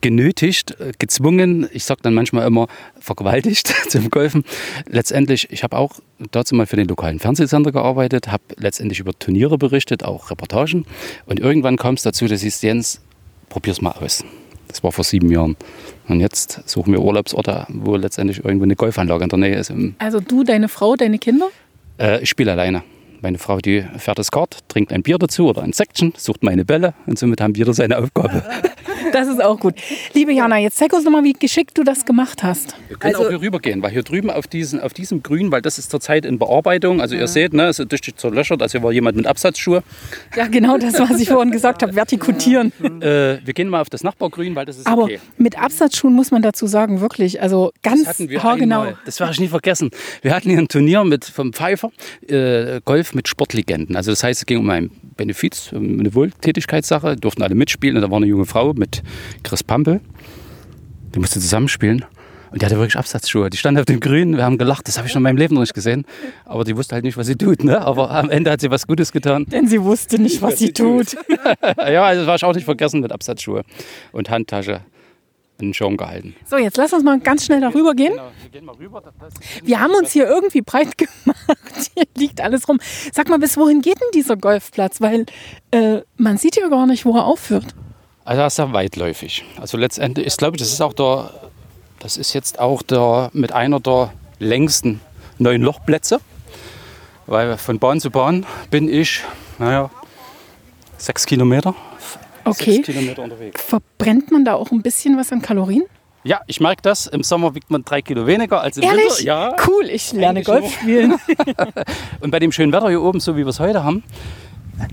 Genötigt, gezwungen, ich sage dann manchmal immer vergewaltigt *laughs* zum Golfen. Letztendlich, ich habe auch dazu mal für den lokalen Fernsehsender gearbeitet, habe letztendlich über Turniere berichtet, auch Reportagen. Und irgendwann kam es dazu, dass ich Jens, probier's mal aus. Das war vor sieben Jahren. Und jetzt suchen wir Urlaubsorte, wo letztendlich irgendwo eine Golfanlage in der Nähe ist. Also du, deine Frau, deine Kinder? Äh, ich spiele alleine. Meine Frau, die fährt das Kart, trinkt ein Bier dazu oder ein Section, sucht meine Bälle und somit haben jeder seine Aufgabe. *laughs* Das ist auch gut. Liebe Jana, jetzt zeig uns nochmal, wie geschickt du das gemacht hast. Wir können Also- auch hier rübergehen, weil hier drüben auf, diesen, auf diesem Grün, weil das ist zurzeit in Bearbeitung, also ihr seht, ne, es ist richtig zerlöchert, also hier war jemand mit Absatzschuhe. Ja, genau das, was ich vorhin gesagt habe, vertikutieren. *laughs* Äh, wir gehen mal auf das Nachbargrün, weil das ist Aber okay. mit Absatzschuhen muss man dazu sagen, wirklich, also ganz Das hatten wir haargenau. einmal. Das werde ich nie vergessen. Wir hatten hier ein Turnier mit vom Pfeiffer, äh, Golf mit Sportlegenden. Also das heißt, es ging um ein Benefiz, um eine Wohltätigkeitssache, durften alle mitspielen. Und da war eine junge Frau mit Chris Pampel, die musste zusammenspielen. Und die hatte wirklich Absatzschuhe. Die stand auf dem Grün, wir haben gelacht, das habe ich noch in meinem Leben noch nicht gesehen. Aber die wusste halt nicht, was sie tut. Ne? Aber am Ende hat sie was Gutes getan. Denn sie wusste nicht, was sie tut. *laughs* ja, also das war ich auch nicht vergessen mit Absatzschuhe und Handtasche in den Schirm gehalten. So, jetzt lass uns mal ganz schnell darüber gehen. Genau, wir gehen mal rüber. Wir haben uns hier irgendwie breit gemacht. *laughs* Hier liegt alles rum. Sag mal, bis wohin geht denn dieser Golfplatz? Weil äh, man sieht ja gar nicht, wo er aufhört. Also das ist ja weitläufig. Also letztendlich, ich glaube, das ist auch der, das ist jetzt auch der mit einer der längsten neuen Lochplätze. Weil von Bahn zu Bahn bin ich, naja, sechs Kilometer Okay. Sechs Kilometer unterwegs. Verbrennt man da auch ein bisschen was an Kalorien? Ja, ich merke das. Im Sommer wiegt man drei Kilo weniger als im Ehrlich? Winter. Ja. Cool, ich lerne Golf spielen. *laughs* Und bei dem schönen Wetter hier oben, so wie wir es heute haben,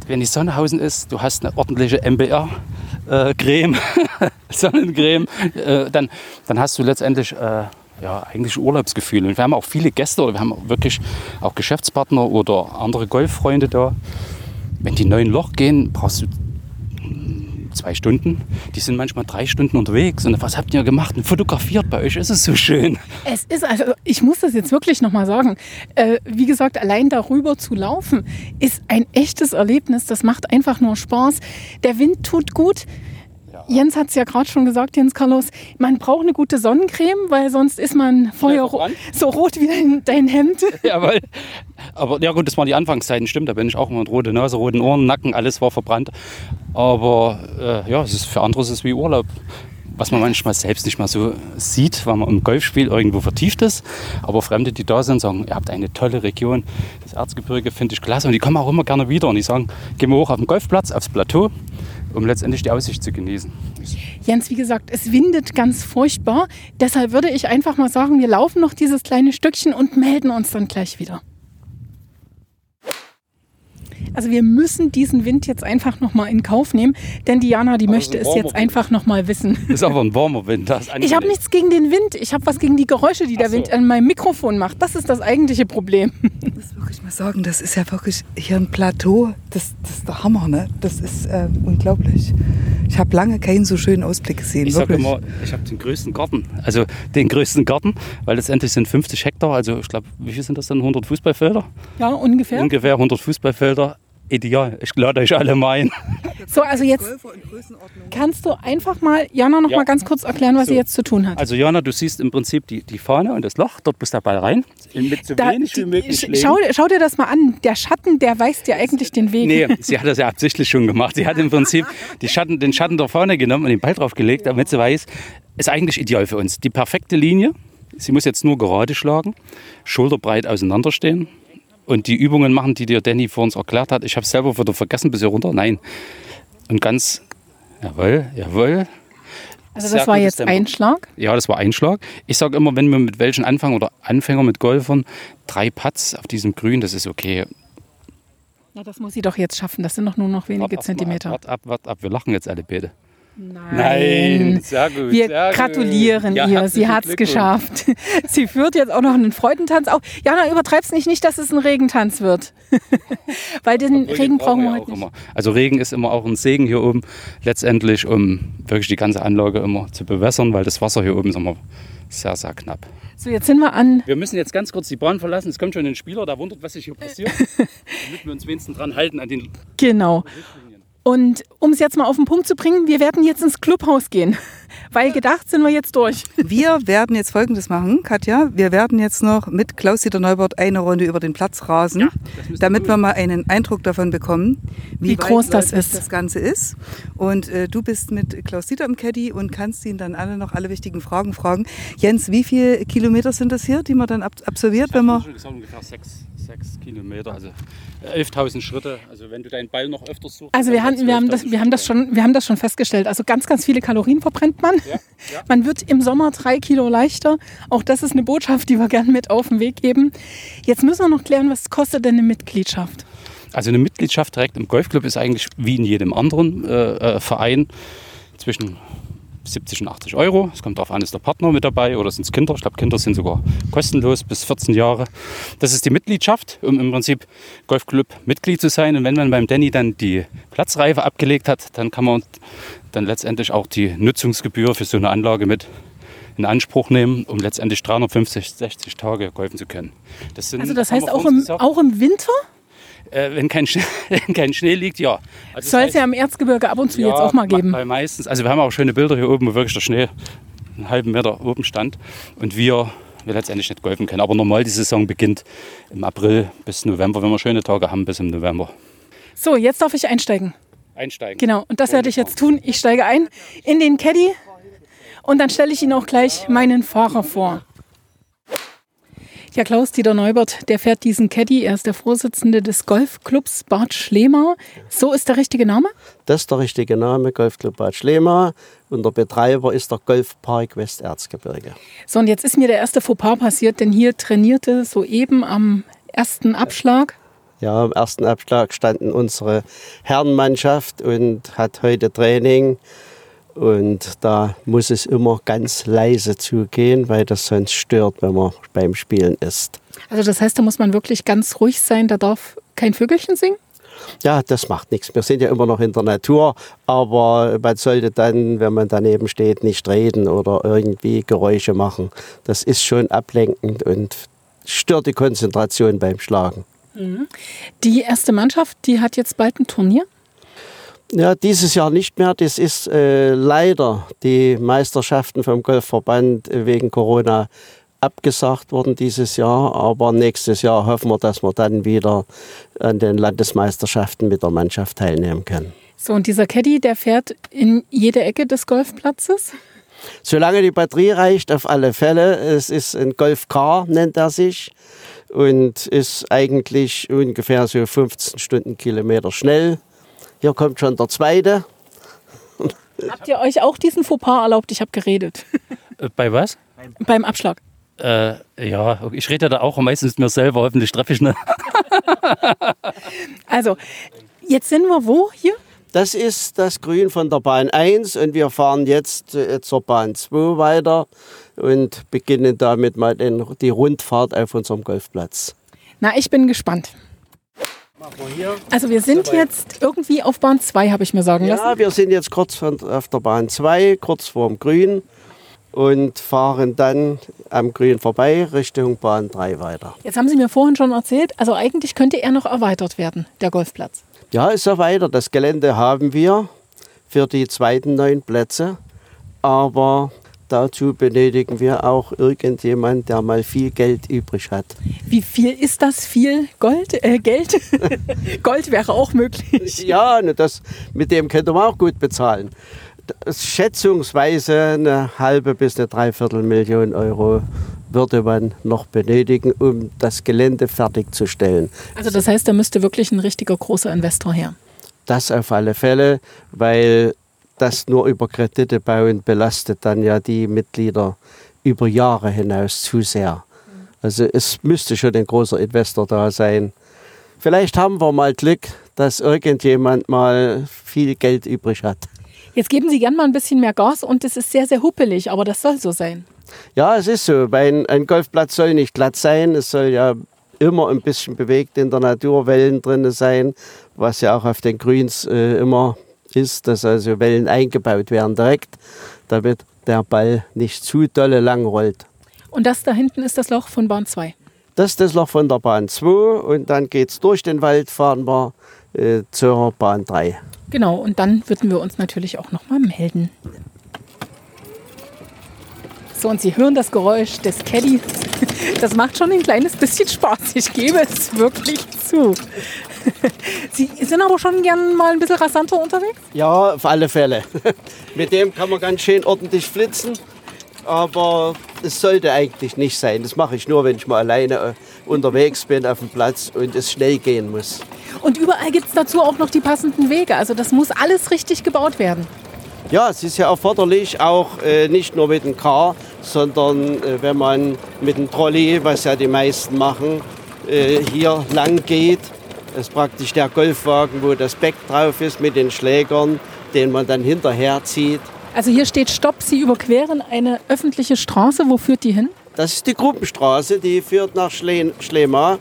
wenn die Sonne hausen ist, du hast eine ordentliche MBR-Creme, *laughs* Sonnencreme, äh, dann, dann hast du letztendlich äh, ja, eigentlich Urlaubsgefühl. Und wir haben auch viele Gäste oder wir haben wirklich auch Geschäftspartner oder andere Golffreunde da. Wenn die neun Loch gehen, brauchst du zwei Stunden. Die sind manchmal drei Stunden unterwegs. Und was habt ihr gemacht? Und fotografiert bei euch ist es so schön. Es ist also, ich muss das jetzt wirklich nochmal sagen. Äh, wie gesagt, allein darüber zu laufen ist ein echtes Erlebnis. Das macht einfach nur Spaß. Der Wind tut gut. Jens hat es ja gerade schon gesagt, Jens Carlos, man braucht eine gute Sonnencreme, weil sonst ist man feuerro verbrannt. so rot wie dein, dein Hemd. *laughs* Jawohl. Aber ja gut, das waren die Anfangszeiten, stimmt. Da bin ich auch immer mit rote Nase, roten Ohren, Nacken, alles war verbrannt. Aber äh, ja, es ist für andere ist es wie Urlaub. Was man manchmal selbst nicht mal so sieht, weil man im Golfspiel irgendwo vertieft ist. Aber Fremde, die da sind, sagen, ihr habt eine tolle Region. Das Erzgebirge finde ich klasse. Und die kommen auch immer gerne wieder. Und die sagen, gehen wir hoch auf den Golfplatz, aufs Plateau, um letztendlich die Aussicht zu genießen. Jens, wie gesagt, es windet ganz furchtbar. Deshalb würde ich einfach mal sagen, wir laufen noch dieses kleine Stückchen und melden uns dann gleich wieder. Also wir müssen diesen Wind jetzt einfach noch mal in Kauf nehmen, denn Diana, die Aber möchte es jetzt einfach noch mal wissen. Das ist aber ein warmer Wind. Das ist Ich habe nichts gegen den Wind, ich habe was gegen die Geräusche, die der so. Wind an meinem Mikrofon macht. Das ist das eigentliche Problem. *laughs* Ich mal sagen, das ist ja wirklich hier ein Plateau. Das, das ist der Hammer, ne? Das ist ähm, unglaublich. Ich habe lange keinen so schönen Ausblick gesehen. Ich sage immer, ich habe den größten Garten. Also den größten Garten, weil letztendlich sind 50 Hektar, also ich glaube, wie viel sind das dann? 100 Fußballfelder? Ja, ungefähr. Ungefähr 100 Fußballfelder. Ideal. Ich lade euch alle mal ein. *laughs* So, also jetzt kannst du einfach mal Jana noch Ja. mal ganz kurz erklären, was So. sie jetzt zu tun hat. Also Jana, du siehst im Prinzip die, die Fahne und das Loch. Dort muss der Ball rein. Mit so Da, wenig wie die, möglich Schlägen. schau, schau dir das mal an. Der Schatten, der weist dir eigentlich den Weg. Nee, sie hat das ja absichtlich schon gemacht. Sie hat im Prinzip die Schatten, den Schatten der Fahne genommen und den Ball draufgelegt, damit sie weiß, ist eigentlich ideal für uns. Die perfekte Linie. Sie muss jetzt nur gerade schlagen, schulterbreit auseinanderstehen und die Übungen machen, die dir Danny vor uns erklärt hat. Ich habe es selber wieder vergessen bis hier runter. Nein. Und ganz, jawohl, jawohl. Also Sehr das war jetzt Tempo. Einschlag. Ja, das war Einschlag. Ich sage immer, wenn wir mit welchen anfangen oder Anfänger mit Golfern, drei Putts auf diesem Grün, das ist okay. Ja, das muss sie doch jetzt schaffen. Das sind doch nur noch wenige Wart Zentimeter. Wart ab, wart ab. Wir lachen jetzt alle beide. Nein. sehr gut. Wir sehr gut. gratulieren Ja, ihr. Sie herzlichen hat es geschafft. *laughs* Sie führt jetzt auch noch einen Freudentanz auf. Jana, übertreib's nicht, nicht, dass es ein Regentanz wird. *laughs* Weil den Obwohl, Regen den brauchen wir ja heute auch nicht. immer. Also Regen ist immer auch ein Segen hier oben, letztendlich, um wirklich die ganze Anlage immer zu bewässern, weil das Wasser hier oben ist immer sehr, sehr knapp. So, jetzt sind wir an. Wir müssen jetzt ganz kurz die Bahn verlassen. Es kommt schon ein Spieler, der wundert, was sich hier passiert. *laughs* damit wir uns wenigstens dran halten an den Genau. Und um es jetzt mal auf den Punkt zu bringen, wir werden jetzt ins Clubhaus gehen. *laughs* Weil gedacht sind wir jetzt durch. Wir werden jetzt Folgendes machen, Katja. Wir werden jetzt noch mit Klaus-Dieter Neubert eine Runde über den Platz rasen, Ja, damit wir mal einen Eindruck davon bekommen, wie, Wie groß das ist. das Ganze ist. Und äh, du bist mit Klaus-Dieter im Caddy und kannst ihn dann alle noch alle wichtigen Fragen fragen. Jens, wie viele Kilometer sind das hier, die man dann ab absolviert, wenn man... schon gesagt, ungefähr sechs, sechs Kilometer, also 11.000 Schritte. Also wenn du deinen Ball noch öfters suchst. Also wir haben, wir, haben das, wir, haben das schon, wir haben das schon festgestellt. Also ganz, ganz viele Kalorien verbrennt man. Ja, ja. *laughs* Man wird im Sommer drei Kilo leichter. Auch das ist eine Botschaft, die wir gerne mit auf den Weg geben. Jetzt müssen wir noch klären, was kostet denn eine Mitgliedschaft? Also eine Mitgliedschaft direkt im Golfclub ist eigentlich wie in jedem anderen äh, äh, Verein zwischen 70 und 80 Euro. Es kommt darauf an, ist der Partner mit dabei oder sind es Kinder. Ich glaube, Kinder sind sogar kostenlos bis 14 Jahre. Das ist die Mitgliedschaft, um im Prinzip Golfclub Mitglied zu sein. Und wenn man beim Danny dann die Platzreife abgelegt hat, dann kann man dann letztendlich auch die Nutzungsgebühr für so eine Anlage mit in Anspruch nehmen, um letztendlich 350, 60 Tage golfen zu können. Das Also das heißt auch im, auch im Winter äh, wenn, kein Schnee, *laughs* wenn kein Schnee liegt, ja. Also soll es ja im Erzgebirge ab und zu ja, jetzt auch mal ma- geben. Bei meistens. Also wir haben auch schöne Bilder hier oben, wo wirklich der Schnee einen halben Meter oben stand und wir, wir letztendlich nicht golfen können. Aber normal die Saison beginnt im April bis November, wenn wir schöne Tage haben, bis im November. So, jetzt darf ich einsteigen. Einsteigen. Genau, und das werde ich jetzt tun. Ich steige ein in den Caddy und dann stelle ich Ihnen auch gleich meinen Fahrer vor. Der Klaus-Dieter Neubert, der fährt diesen Caddy. Er ist der Vorsitzende des Golfclubs Bad Schlema. So ist der richtige Name? Das ist der richtige Name, Golfclub Bad Schlema. Und der Betreiber ist der Golfpark Westerzgebirge. So, und jetzt ist mir der erste Fauxpas passiert, denn hier trainierte soeben am ersten Abschlag. Ja, am ersten Abschlag standen unsere Herrenmannschaft und hat heute Training. Und da muss es immer ganz leise zugehen, weil das sonst stört, wenn man beim Spielen ist. Also das heißt, da muss man wirklich ganz ruhig sein, da darf kein Vögelchen singen? Ja, das macht nichts. Wir sind ja immer noch in der Natur, aber man sollte dann, wenn man daneben steht, nicht reden oder irgendwie Geräusche machen. Das ist schon ablenkend und stört die Konzentration beim Schlagen. Mhm. Die erste Mannschaft, die hat jetzt bald ein Turnier? Ja, dieses Jahr nicht mehr. Das ist äh, leider die Meisterschaften vom Golfverband wegen Corona abgesagt worden dieses Jahr. Aber nächstes Jahr hoffen wir, dass wir dann wieder an den Landesmeisterschaften mit der Mannschaft teilnehmen können. So, und dieser Caddy, der fährt in jede Ecke des Golfplatzes? Solange die Batterie reicht, auf alle Fälle. Es ist ein Golf-Car, nennt er sich. Und ist eigentlich ungefähr so 15 Stundenkilometer schnell hier kommt schon der zweite. Habt ihr euch auch diesen Fauxpas erlaubt? Ich habe geredet. Äh, bei was? Beim Abschlag. Äh, ja, ich rede da auch meistens mir selber, hoffentlich treffe ich ne. *laughs* also, jetzt sind wir wo hier? Das ist das Grün von der Bahn 1 und wir fahren jetzt äh, zur Bahn 2 weiter und beginnen damit mal den, die Rundfahrt auf unserem Golfplatz. Na, ich bin gespannt. Also wir sind jetzt irgendwie auf Bahn 2, habe ich mir sagen lassen. Ja, wir sind jetzt kurz auf der Bahn 2, kurz vorm Grün und fahren dann am Grün vorbei Richtung Bahn 3 weiter. Jetzt haben Sie mir vorhin schon erzählt, also eigentlich könnte er noch erweitert werden, der Golfplatz. Ja, ist erweitert. Das Gelände haben wir für die zweiten neun Plätze. Aber Dazu benötigen wir auch irgendjemand, der mal viel Geld übrig hat. Wie viel ist das viel Gold? Äh, Geld? *laughs* Gold wäre auch möglich. Ja, das, mit dem könnte man auch gut bezahlen. Schätzungsweise eine halbe bis eine Dreiviertelmillion Euro würde man noch benötigen, um das Gelände fertigzustellen. Also das heißt, da müsste wirklich ein richtiger großer Investor her. Das auf alle Fälle, weil das nur über Kredite bauen belastet dann ja die Mitglieder über Jahre hinaus zu sehr. Also es müsste schon ein großer Investor da sein. Vielleicht haben wir mal Glück, dass irgendjemand mal viel Geld übrig hat. Jetzt geben Sie gern mal ein bisschen mehr Gas und es ist sehr, sehr huppelig, aber das soll so sein. Ja, es ist so. Ein, ein Golfplatz soll nicht glatt sein. Es soll ja immer ein bisschen bewegt in der Natur, Wellen drin sein, was ja auch auf den Grüns äh, immer ist, dass also Wellen eingebaut werden direkt, damit der Ball nicht zu dolle lang rollt. Und das da hinten ist das Loch von Bahn 2? Das ist das Loch von der Bahn 2 und dann geht es durch den Wald, fahren wir äh, zur Bahn 3. Genau, und dann würden wir uns natürlich auch nochmal melden. So, und Sie hören das Geräusch des Caddies. *laughs* Das macht schon ein kleines bisschen Spaß. Ich gebe es wirklich zu. *laughs* Sie sind aber schon gern mal ein bisschen rasanter unterwegs? Ja, auf alle Fälle. *laughs* Mit dem kann man ganz schön ordentlich flitzen. Aber es sollte eigentlich nicht sein. Das mache ich nur, wenn ich mal alleine äh, unterwegs bin auf dem Platz und es schnell gehen muss. Und überall gibt es dazu auch noch die passenden Wege. Also das muss alles richtig gebaut werden. Ja, es ist ja erforderlich, auch äh, nicht nur mit dem Car, sondern äh, wenn man mit dem Trolley, was ja die meisten machen, äh, hier lang geht, ist praktisch der Golfwagen, wo das Beck drauf ist mit den Schlägern, den man dann hinterher zieht. Also hier steht Stopp, Sie überqueren eine öffentliche Straße. Wo führt die hin? Das ist die Gruppenstraße, die führt nach Schle Schlema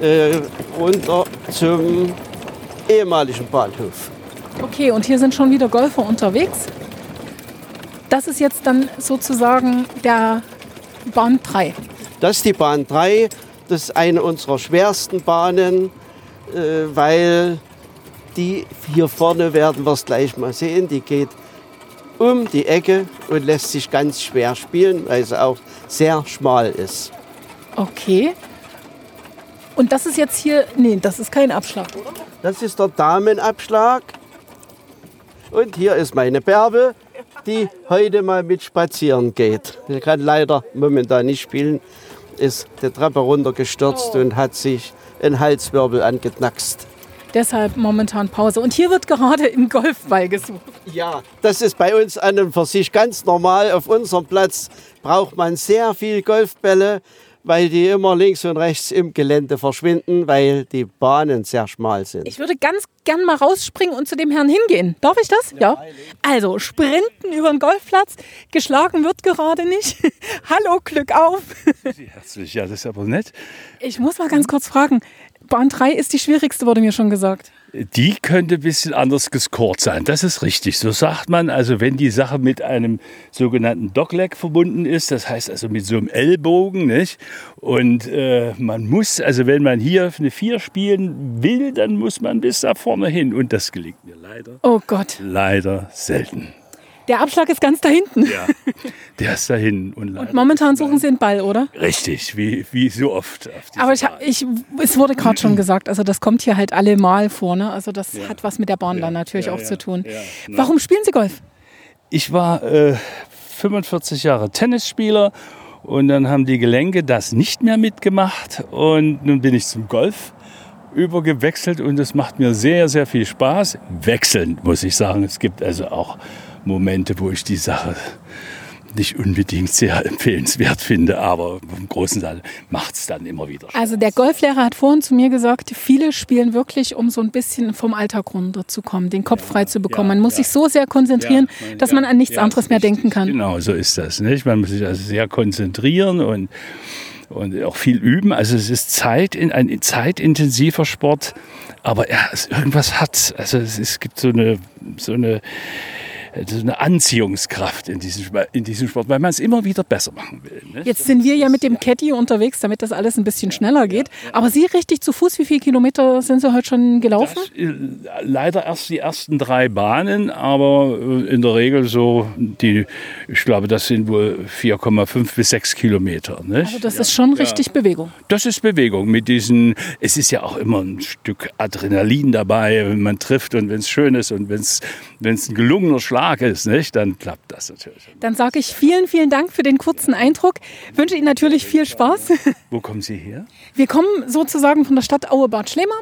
äh, runter zum ehemaligen Bahnhof. Okay, und hier sind schon wieder Golfer unterwegs. Das ist jetzt dann sozusagen der Bahn 3. Das ist die Bahn 3. Das ist eine unserer schwersten Bahnen. Äh, weil die hier vorne werden wir es gleich mal sehen. Die geht um die Ecke und lässt sich ganz schwer spielen, weil sie auch sehr schmal ist. Okay. Und das ist jetzt hier, nee, das ist kein Abschlag, oder? Das ist der Damenabschlag. Und hier ist meine Bärbe, die heute mal mit spazieren geht. Sie kann leider momentan nicht spielen, ist die Treppe runtergestürzt und hat sich einen Halswirbel angeknackst. Deshalb momentan Pause. Und hier wird gerade im Golfball gesucht. Ja, das ist bei uns an und für sich ganz normal. Auf unserem Platz braucht man sehr viel Golfbälle, weil die immer links und rechts im Gelände verschwinden, weil die Bahnen sehr schmal sind. Ich würde ganz gern mal rausspringen und zu dem Herrn hingehen. Darf ich das? Ja. Also, sprinten über den Golfplatz. Geschlagen wird gerade nicht. *laughs* Hallo, Glück auf. Herzlich, ja, das ist aber nett. Ich muss mal ganz kurz fragen. Bahn 3 ist die schwierigste, wurde mir schon gesagt. Die könnte ein bisschen anders gescored sein. Das ist richtig. So sagt man. Also wenn die Sache mit einem sogenannten Dogleg verbunden ist, das heißt also mit so einem Ellbogen, nicht? Und äh, man muss, also wenn man hier eine 4 spielen will, dann muss man bis da vorne hin. Und das gelingt mir leider, Oh Gott. leider selten. Der Abschlag ist ganz da hinten. Ja, der ist dahin. Und, leider Und momentan suchen Sie einen Ball, oder? Richtig, wie, wie so oft. Aber ich, ich, es wurde gerade schon gesagt, also das kommt hier halt alle Mal vor. Ne? Also das hat was mit der Bahn dann natürlich ja, auch ja, zu tun. ja. Na. Warum spielen Sie Golf? Ich war äh, 45 Jahre Tennisspieler und dann haben die Gelenke das nicht mehr mitgemacht und nun bin ich zum Golf übergewechselt und es macht mir sehr, sehr viel Spaß. Wechselnd muss ich sagen. Es gibt also auch Momente, wo ich die Sache nicht unbedingt sehr empfehlenswert finde, aber im Großen Ganzen macht es dann immer wieder Spaß. Also der Golflehrer hat vorhin zu mir gesagt, viele spielen wirklich, um so ein bisschen vom Alltag runterzukommen, den Kopf frei zu bekommen. ja, man muss ja. sich so sehr konzentrieren, Ja, man- dass ja, man an nichts ja, anderes mehr richtig. denken kann. Genau, so ist das. Nicht? Man muss sich also sehr konzentrieren und, und auch viel üben. Also es ist Zeit, in, ein zeitintensiver Sport, aber ja, es, irgendwas hat. Also es, es gibt so eine, so eine so eine Anziehungskraft in diesem, in diesem Sport, weil man es immer wieder besser machen will. Nicht? Jetzt sind wir ja mit dem Caddy unterwegs, damit das alles ein bisschen schneller geht. Aber Sie richtig zu Fuß, wie viele Kilometer sind Sie heute schon gelaufen? Das, äh, leider erst die ersten drei Bahnen, aber äh, in der Regel so die, ich glaube, das sind wohl 4,5 bis 6 Kilometer. Nicht? Also das ist schon richtig Bewegung. Das ist Bewegung mit diesen, es ist ja auch immer ein Stück Adrenalin dabei, wenn man trifft und wenn es schön ist und wenn es ein gelungener Schlag ist, nicht, dann klappt das natürlich. Dann sage ich vielen, vielen Dank für den kurzen Eindruck. Wünsche Ihnen natürlich viel Spaß. Wo kommen Sie her? Wir kommen sozusagen von der Stadt Aue-Bad Schlema,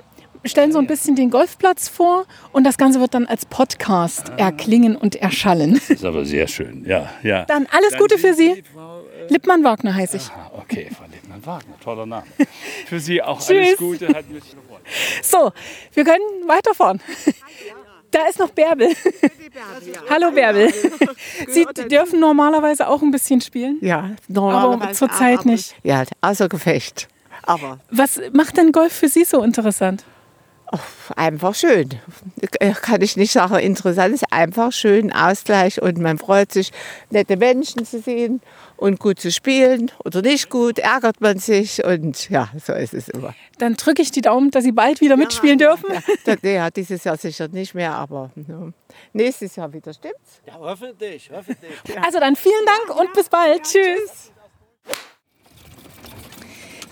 stellen so ein bisschen den Golfplatz vor und das Ganze wird dann als Podcast erklingen und erschallen. Das ist aber sehr schön, ja, ja. Dann alles Gute für Sie. Lippmann-Wagner heiße ich. Ah, okay, Frau Lippmann-Wagner, toller Name. *laughs* Für Sie auch Tschüss. alles Gute, hat mich gefreut. So, wir können weiterfahren. *laughs* Da ist noch Bärbel. Hallo Bärbel. *laughs* Sie dürfen normalerweise auch ein bisschen spielen. Ja, normalerweise. Aber zurzeit nicht. Ja, außer Gefecht. Aber Was macht denn Golf für Sie so interessant? Einfach schön. Äh, Kann ich nicht sagen, interessant ist einfach schön, Ausgleich und man freut sich, nette Menschen zu sehen und gut zu spielen oder nicht gut, ärgert man sich und ja, so ist es immer. Dann drücke ich die Daumen, dass Sie bald wieder mitspielen dürfen. Ja, das, ja, dieses Jahr sicher nicht mehr, aber ja. nächstes Jahr wieder, stimmt's? Ja, hoffentlich, hoffentlich. Also dann vielen Dank und bis bald. Tschüss.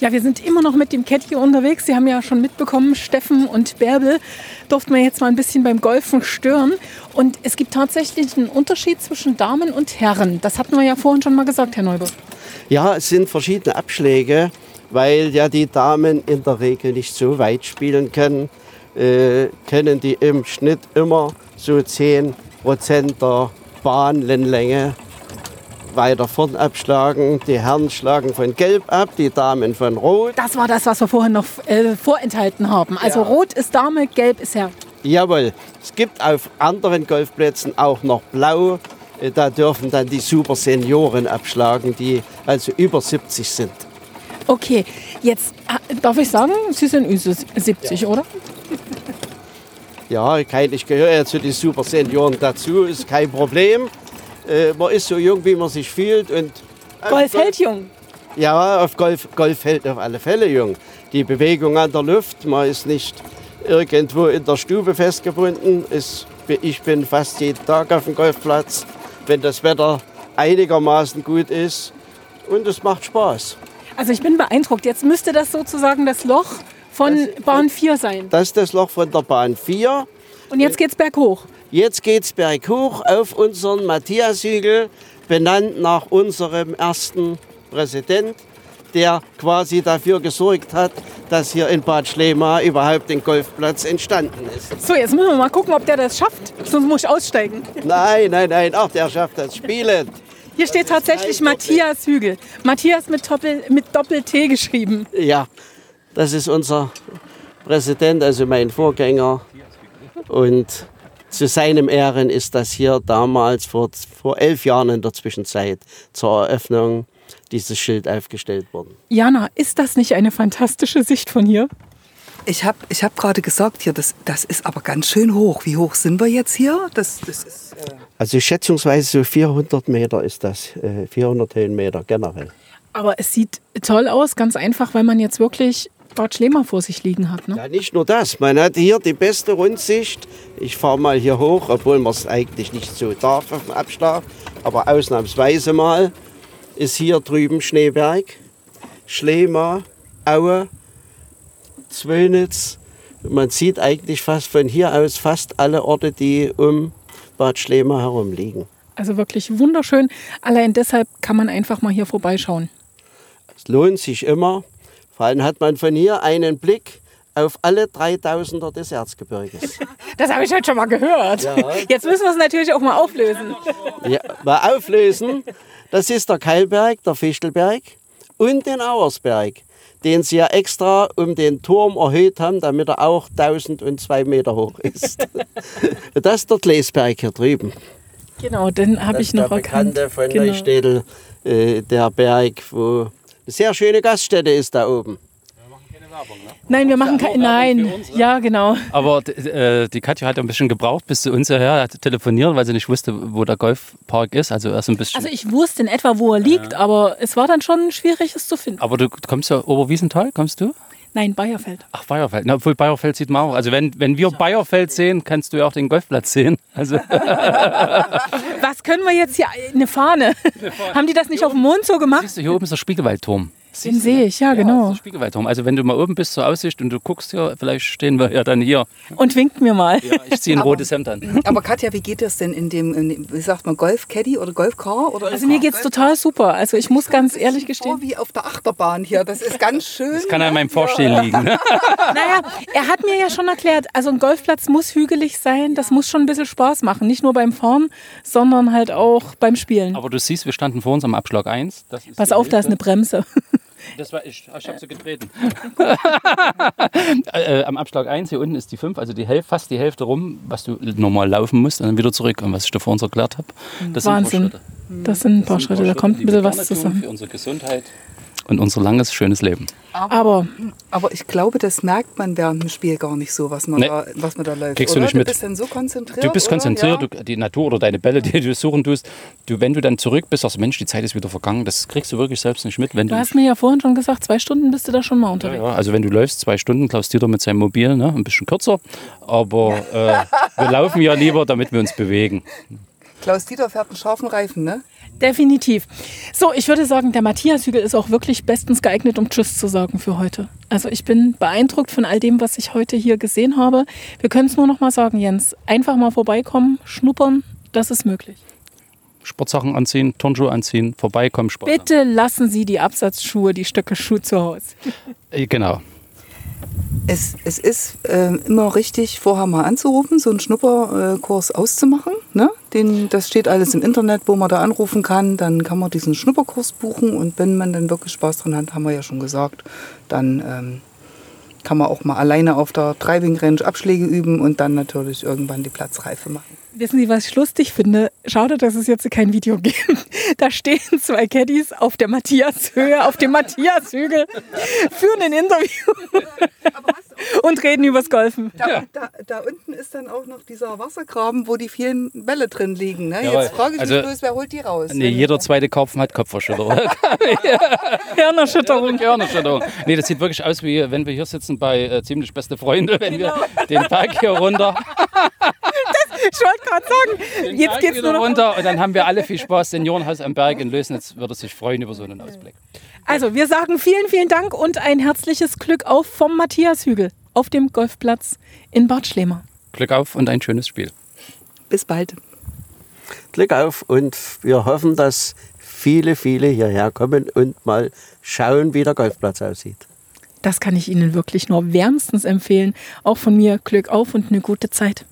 Ja, wir sind immer noch mit dem Caddy unterwegs. Sie haben ja schon mitbekommen, Steffen und Bärbel durften wir jetzt mal ein bisschen beim Golfen stören. Und es gibt tatsächlich einen Unterschied zwischen Damen und Herren. Das hatten wir ja vorhin schon mal gesagt, Herr Neubert. Ja, es sind verschiedene Abschläge, weil ja die Damen in der Regel nicht so weit spielen können, äh, können die im Schnitt immer so 10 Prozent der Bahnlänge weiter vorn abschlagen. Die Herren schlagen von Gelb ab, die Damen von Rot. Das war das, was wir vorhin noch äh, vorenthalten haben. Also Rot ist Dame, Gelb ist Herr. Jawohl, es gibt auf anderen Golfplätzen auch noch Blau. Äh, Da dürfen dann die Super Senioren abschlagen, die also über 70 sind. Okay, jetzt äh, darf ich sagen, Sie sind Ü70, oder? Ja, kein- ich gehöre ja zu den Super Senioren dazu, ist kein Problem. Äh, man ist so jung, wie man sich fühlt. Und auf Golf hält jung. Ja, auf Golf, Golf hält auf alle Fälle jung. Die Bewegung an der Luft, man ist nicht irgendwo in der Stube festgebunden. Ist, ich bin fast jeden Tag auf dem Golfplatz, wenn das Wetter einigermaßen gut ist. Und es macht Spaß. Also ich bin beeindruckt. Jetzt müsste das sozusagen das Loch von Bahn 4 sein. Das ist das Loch von der Bahn 4. Und jetzt geht's berghoch. Jetzt geht's berghoch auf unseren Matthias-Hügel, benannt nach unserem ersten Präsident, der quasi dafür gesorgt hat, dass hier in Bad Schlema überhaupt ein Golfplatz entstanden ist. So, jetzt müssen wir mal gucken, ob der das schafft. Sonst muss ich aussteigen. Nein, nein, nein, ach, der schafft das Spielen. Hier steht tatsächlich Matthias Hügel. Matthias mit Doppel, mit Doppel-T geschrieben. Ja, das ist unser Präsident, also mein Vorgänger. Und zu seinem Ehren ist das hier damals vor, vor elf Jahren in der Zwischenzeit zur Eröffnung dieses Schild aufgestellt worden. Jana, ist das nicht eine fantastische Sicht von hier? Ich habe ich hab gerade gesagt, hier, das, das ist aber ganz schön hoch. Wie hoch sind wir jetzt hier? Das, das ist, äh Also schätzungsweise so 400 Meter ist das, äh, 400 Höhenmeter generell. Aber es sieht toll aus, ganz einfach, weil man jetzt wirklich Bad Schlema vor sich liegen hat. Ne? Ja, nicht nur das, man hat hier die beste Rundsicht. Ich fahre mal hier hoch, obwohl man es eigentlich nicht so darf auf dem Abschlag, aber ausnahmsweise mal ist hier drüben Schneeberg, Schlema, Aue, Zwönitz. Man sieht eigentlich fast von hier aus fast alle Orte, die um Bad Schlema herum liegen. Also wirklich wunderschön. Allein deshalb kann man einfach mal hier vorbeischauen. Es lohnt sich immer. Vor allem hat man von hier einen Blick auf alle 3000er des Erzgebirges. *laughs* Das habe ich heute schon mal gehört. Ja. Jetzt müssen wir es natürlich auch mal auflösen. Ja, mal auflösen. Das ist der Keilberg, der Fichtelberg und den Auersberg, den sie ja extra um den Turm erhöht haben, damit er auch 1002 Meter hoch ist. *laughs* Das ist der Gleesberg hier drüben. Genau, den habe ich noch der erkannt. Bekannte von Genau. Neustädel, äh, der Berg, wo eine sehr schöne Gaststätte ist da oben. Nein, wir machen keine. Nein, ja, genau. Aber äh, die Katja hat ein bisschen gebraucht, bis zu uns hierher hat telefoniert, weil sie nicht wusste, wo der Golfpark ist. Also erst ein bisschen. Also ich wusste in etwa, wo er liegt, aber es war dann schon schwierig, es zu finden. aber du kommst ja Oberwiesenthal, kommst du? Nein, Bayerfeld. Ach, Bayerfeld. Na, obwohl Bayerfeld sieht man auch. Also wenn, wenn wir Bayerfeld sehen, kannst du ja auch den Golfplatz sehen. Also *laughs* *laughs* Was können wir jetzt hier? Eine Fahne. Haben die das nicht auf dem Mond so gemacht? siehst du, hier oben ist der Spiegelwaldturm. Den sehe ich, ja, Das genau. Spiegelwaldturm. Also wenn du mal oben bist zur Aussicht und du guckst hier, vielleicht stehen wir ja dann hier. Und winkt mir mal. Ja, ich ziehe ein rotes Hemd an. aber Katja, wie geht das denn in dem, in dem wie sagt man, Golf-Caddy oder Golfcar? Oder Also mir geht's total super. Also ich muss ganz ehrlich gestehen. wie auf der Achterbahn hier. Das ist ganz schön. Das kann an meinem Vorstehen liegen. Ne? *laughs* Naja, er hat mir ja schon erklärt, also ein Golfplatz muss hügelig sein. Das muss schon ein bisschen Spaß machen. Nicht nur beim Fahren, sondern halt auch beim Spielen. Aber du siehst, wir standen vor uns am Abschlag 1. Das ist Pass auf, da ist eine. Bremse. *laughs* Das war ich. Ich habe sie getreten. *laughs* äh, am Abschlag 1, hier unten ist die 5, also die Hälfte, fast die Hälfte rum, was du normal laufen musst und dann wieder zurück. Und was ich davor uns erklärt habe, das Wahnsinn. sind ein paar Schritte. Das sind ein paar Schritte, da kommt ein bisschen was zusammen. Für unsere Gesundheit und unser langes, schönes Leben. Aber Aber ich glaube, das merkt man während dem Spiel gar nicht so, was man, Nee. da, was man da läuft. Kriegst du oder? nicht mit. Du bist dann so konzentriert. Du bist oder? konzentriert, Ja. du, die Natur oder deine Bälle, die du suchen tust. Du, wenn du dann zurück bist, sagst du, Mensch, die Zeit ist wieder vergangen. Das kriegst du wirklich selbst nicht mit. Wenn du du, hast mir ja vorhin schon gesagt, zwei Stunden bist du da schon mal unterwegs. ja, also wenn du läufst, zwei Stunden, Klaus Dieter mit seinem Mobil, ne, ein bisschen kürzer. Aber äh, wir laufen ja lieber, damit wir uns bewegen. *laughs* Klaus Dieter fährt einen scharfen Reifen, ne? Definitiv. So, ich würde sagen, der Matthias Hügel ist auch wirklich bestens geeignet, um Tschüss zu sagen für heute. Also ich bin beeindruckt von all dem, was ich heute hier gesehen habe. Wir können es nur noch mal sagen, Jens. Einfach mal vorbeikommen, schnuppern, das ist möglich. Sportsachen anziehen, Turnschuhe anziehen, vorbeikommen, Sport. Bitte lassen Sie die Absatzschuhe, die Stöcke Schuh zu Hause. Äh, Genau. Es, es ist ähm, immer richtig, vorher mal anzurufen, so einen Schnupperkurs auszumachen. Ne? Den, das steht alles im Internet, wo man da anrufen kann. Dann kann man diesen Schnupperkurs buchen und wenn man dann wirklich Spaß dran hat, haben wir ja schon gesagt, dann ähm, kann man auch mal alleine auf der Driving Range Abschläge üben und dann natürlich irgendwann die Platzreife machen. Wissen Sie, was ich lustig finde? Schade, dass es jetzt kein Video gibt. Da stehen zwei Caddies auf der Matthias-Höhe, auf dem Matthias-Hügel, führen ein Interview und reden übers Golfen. Da, da, da unten ist dann auch noch dieser Wassergraben, wo die vielen Bälle drin liegen. Ne? Jetzt frage ich Also- mich bloß, wer holt die raus? Nee, jeder zweite Karpfen hat Kopfverschütterung. *laughs* Hirnerschütterung. Gehirnerschütterung. Nee, das sieht wirklich aus, wie wenn wir hier sitzen bei äh, ziemlich beste Freunde, wenn wir den Berg hier runter, *laughs* Ich wollte gerade sagen, jetzt Berg geht's wieder nur noch. runter und dann haben wir alle viel Spaß. Seniorenhaus am Berg in Lösnitz würde sich freuen über so einen Ausblick. Also, wir sagen vielen, vielen Dank und ein herzliches Glück auf vom Matthias Hügel auf dem Golfplatz in Bad Schlema. Glück auf und ein schönes Spiel. Bis bald. Glück auf und wir hoffen, dass viele, viele hierher kommen und mal schauen, wie der Golfplatz aussieht. Das kann ich Ihnen wirklich nur wärmstens empfehlen. Auch von mir Glück auf und eine gute Zeit.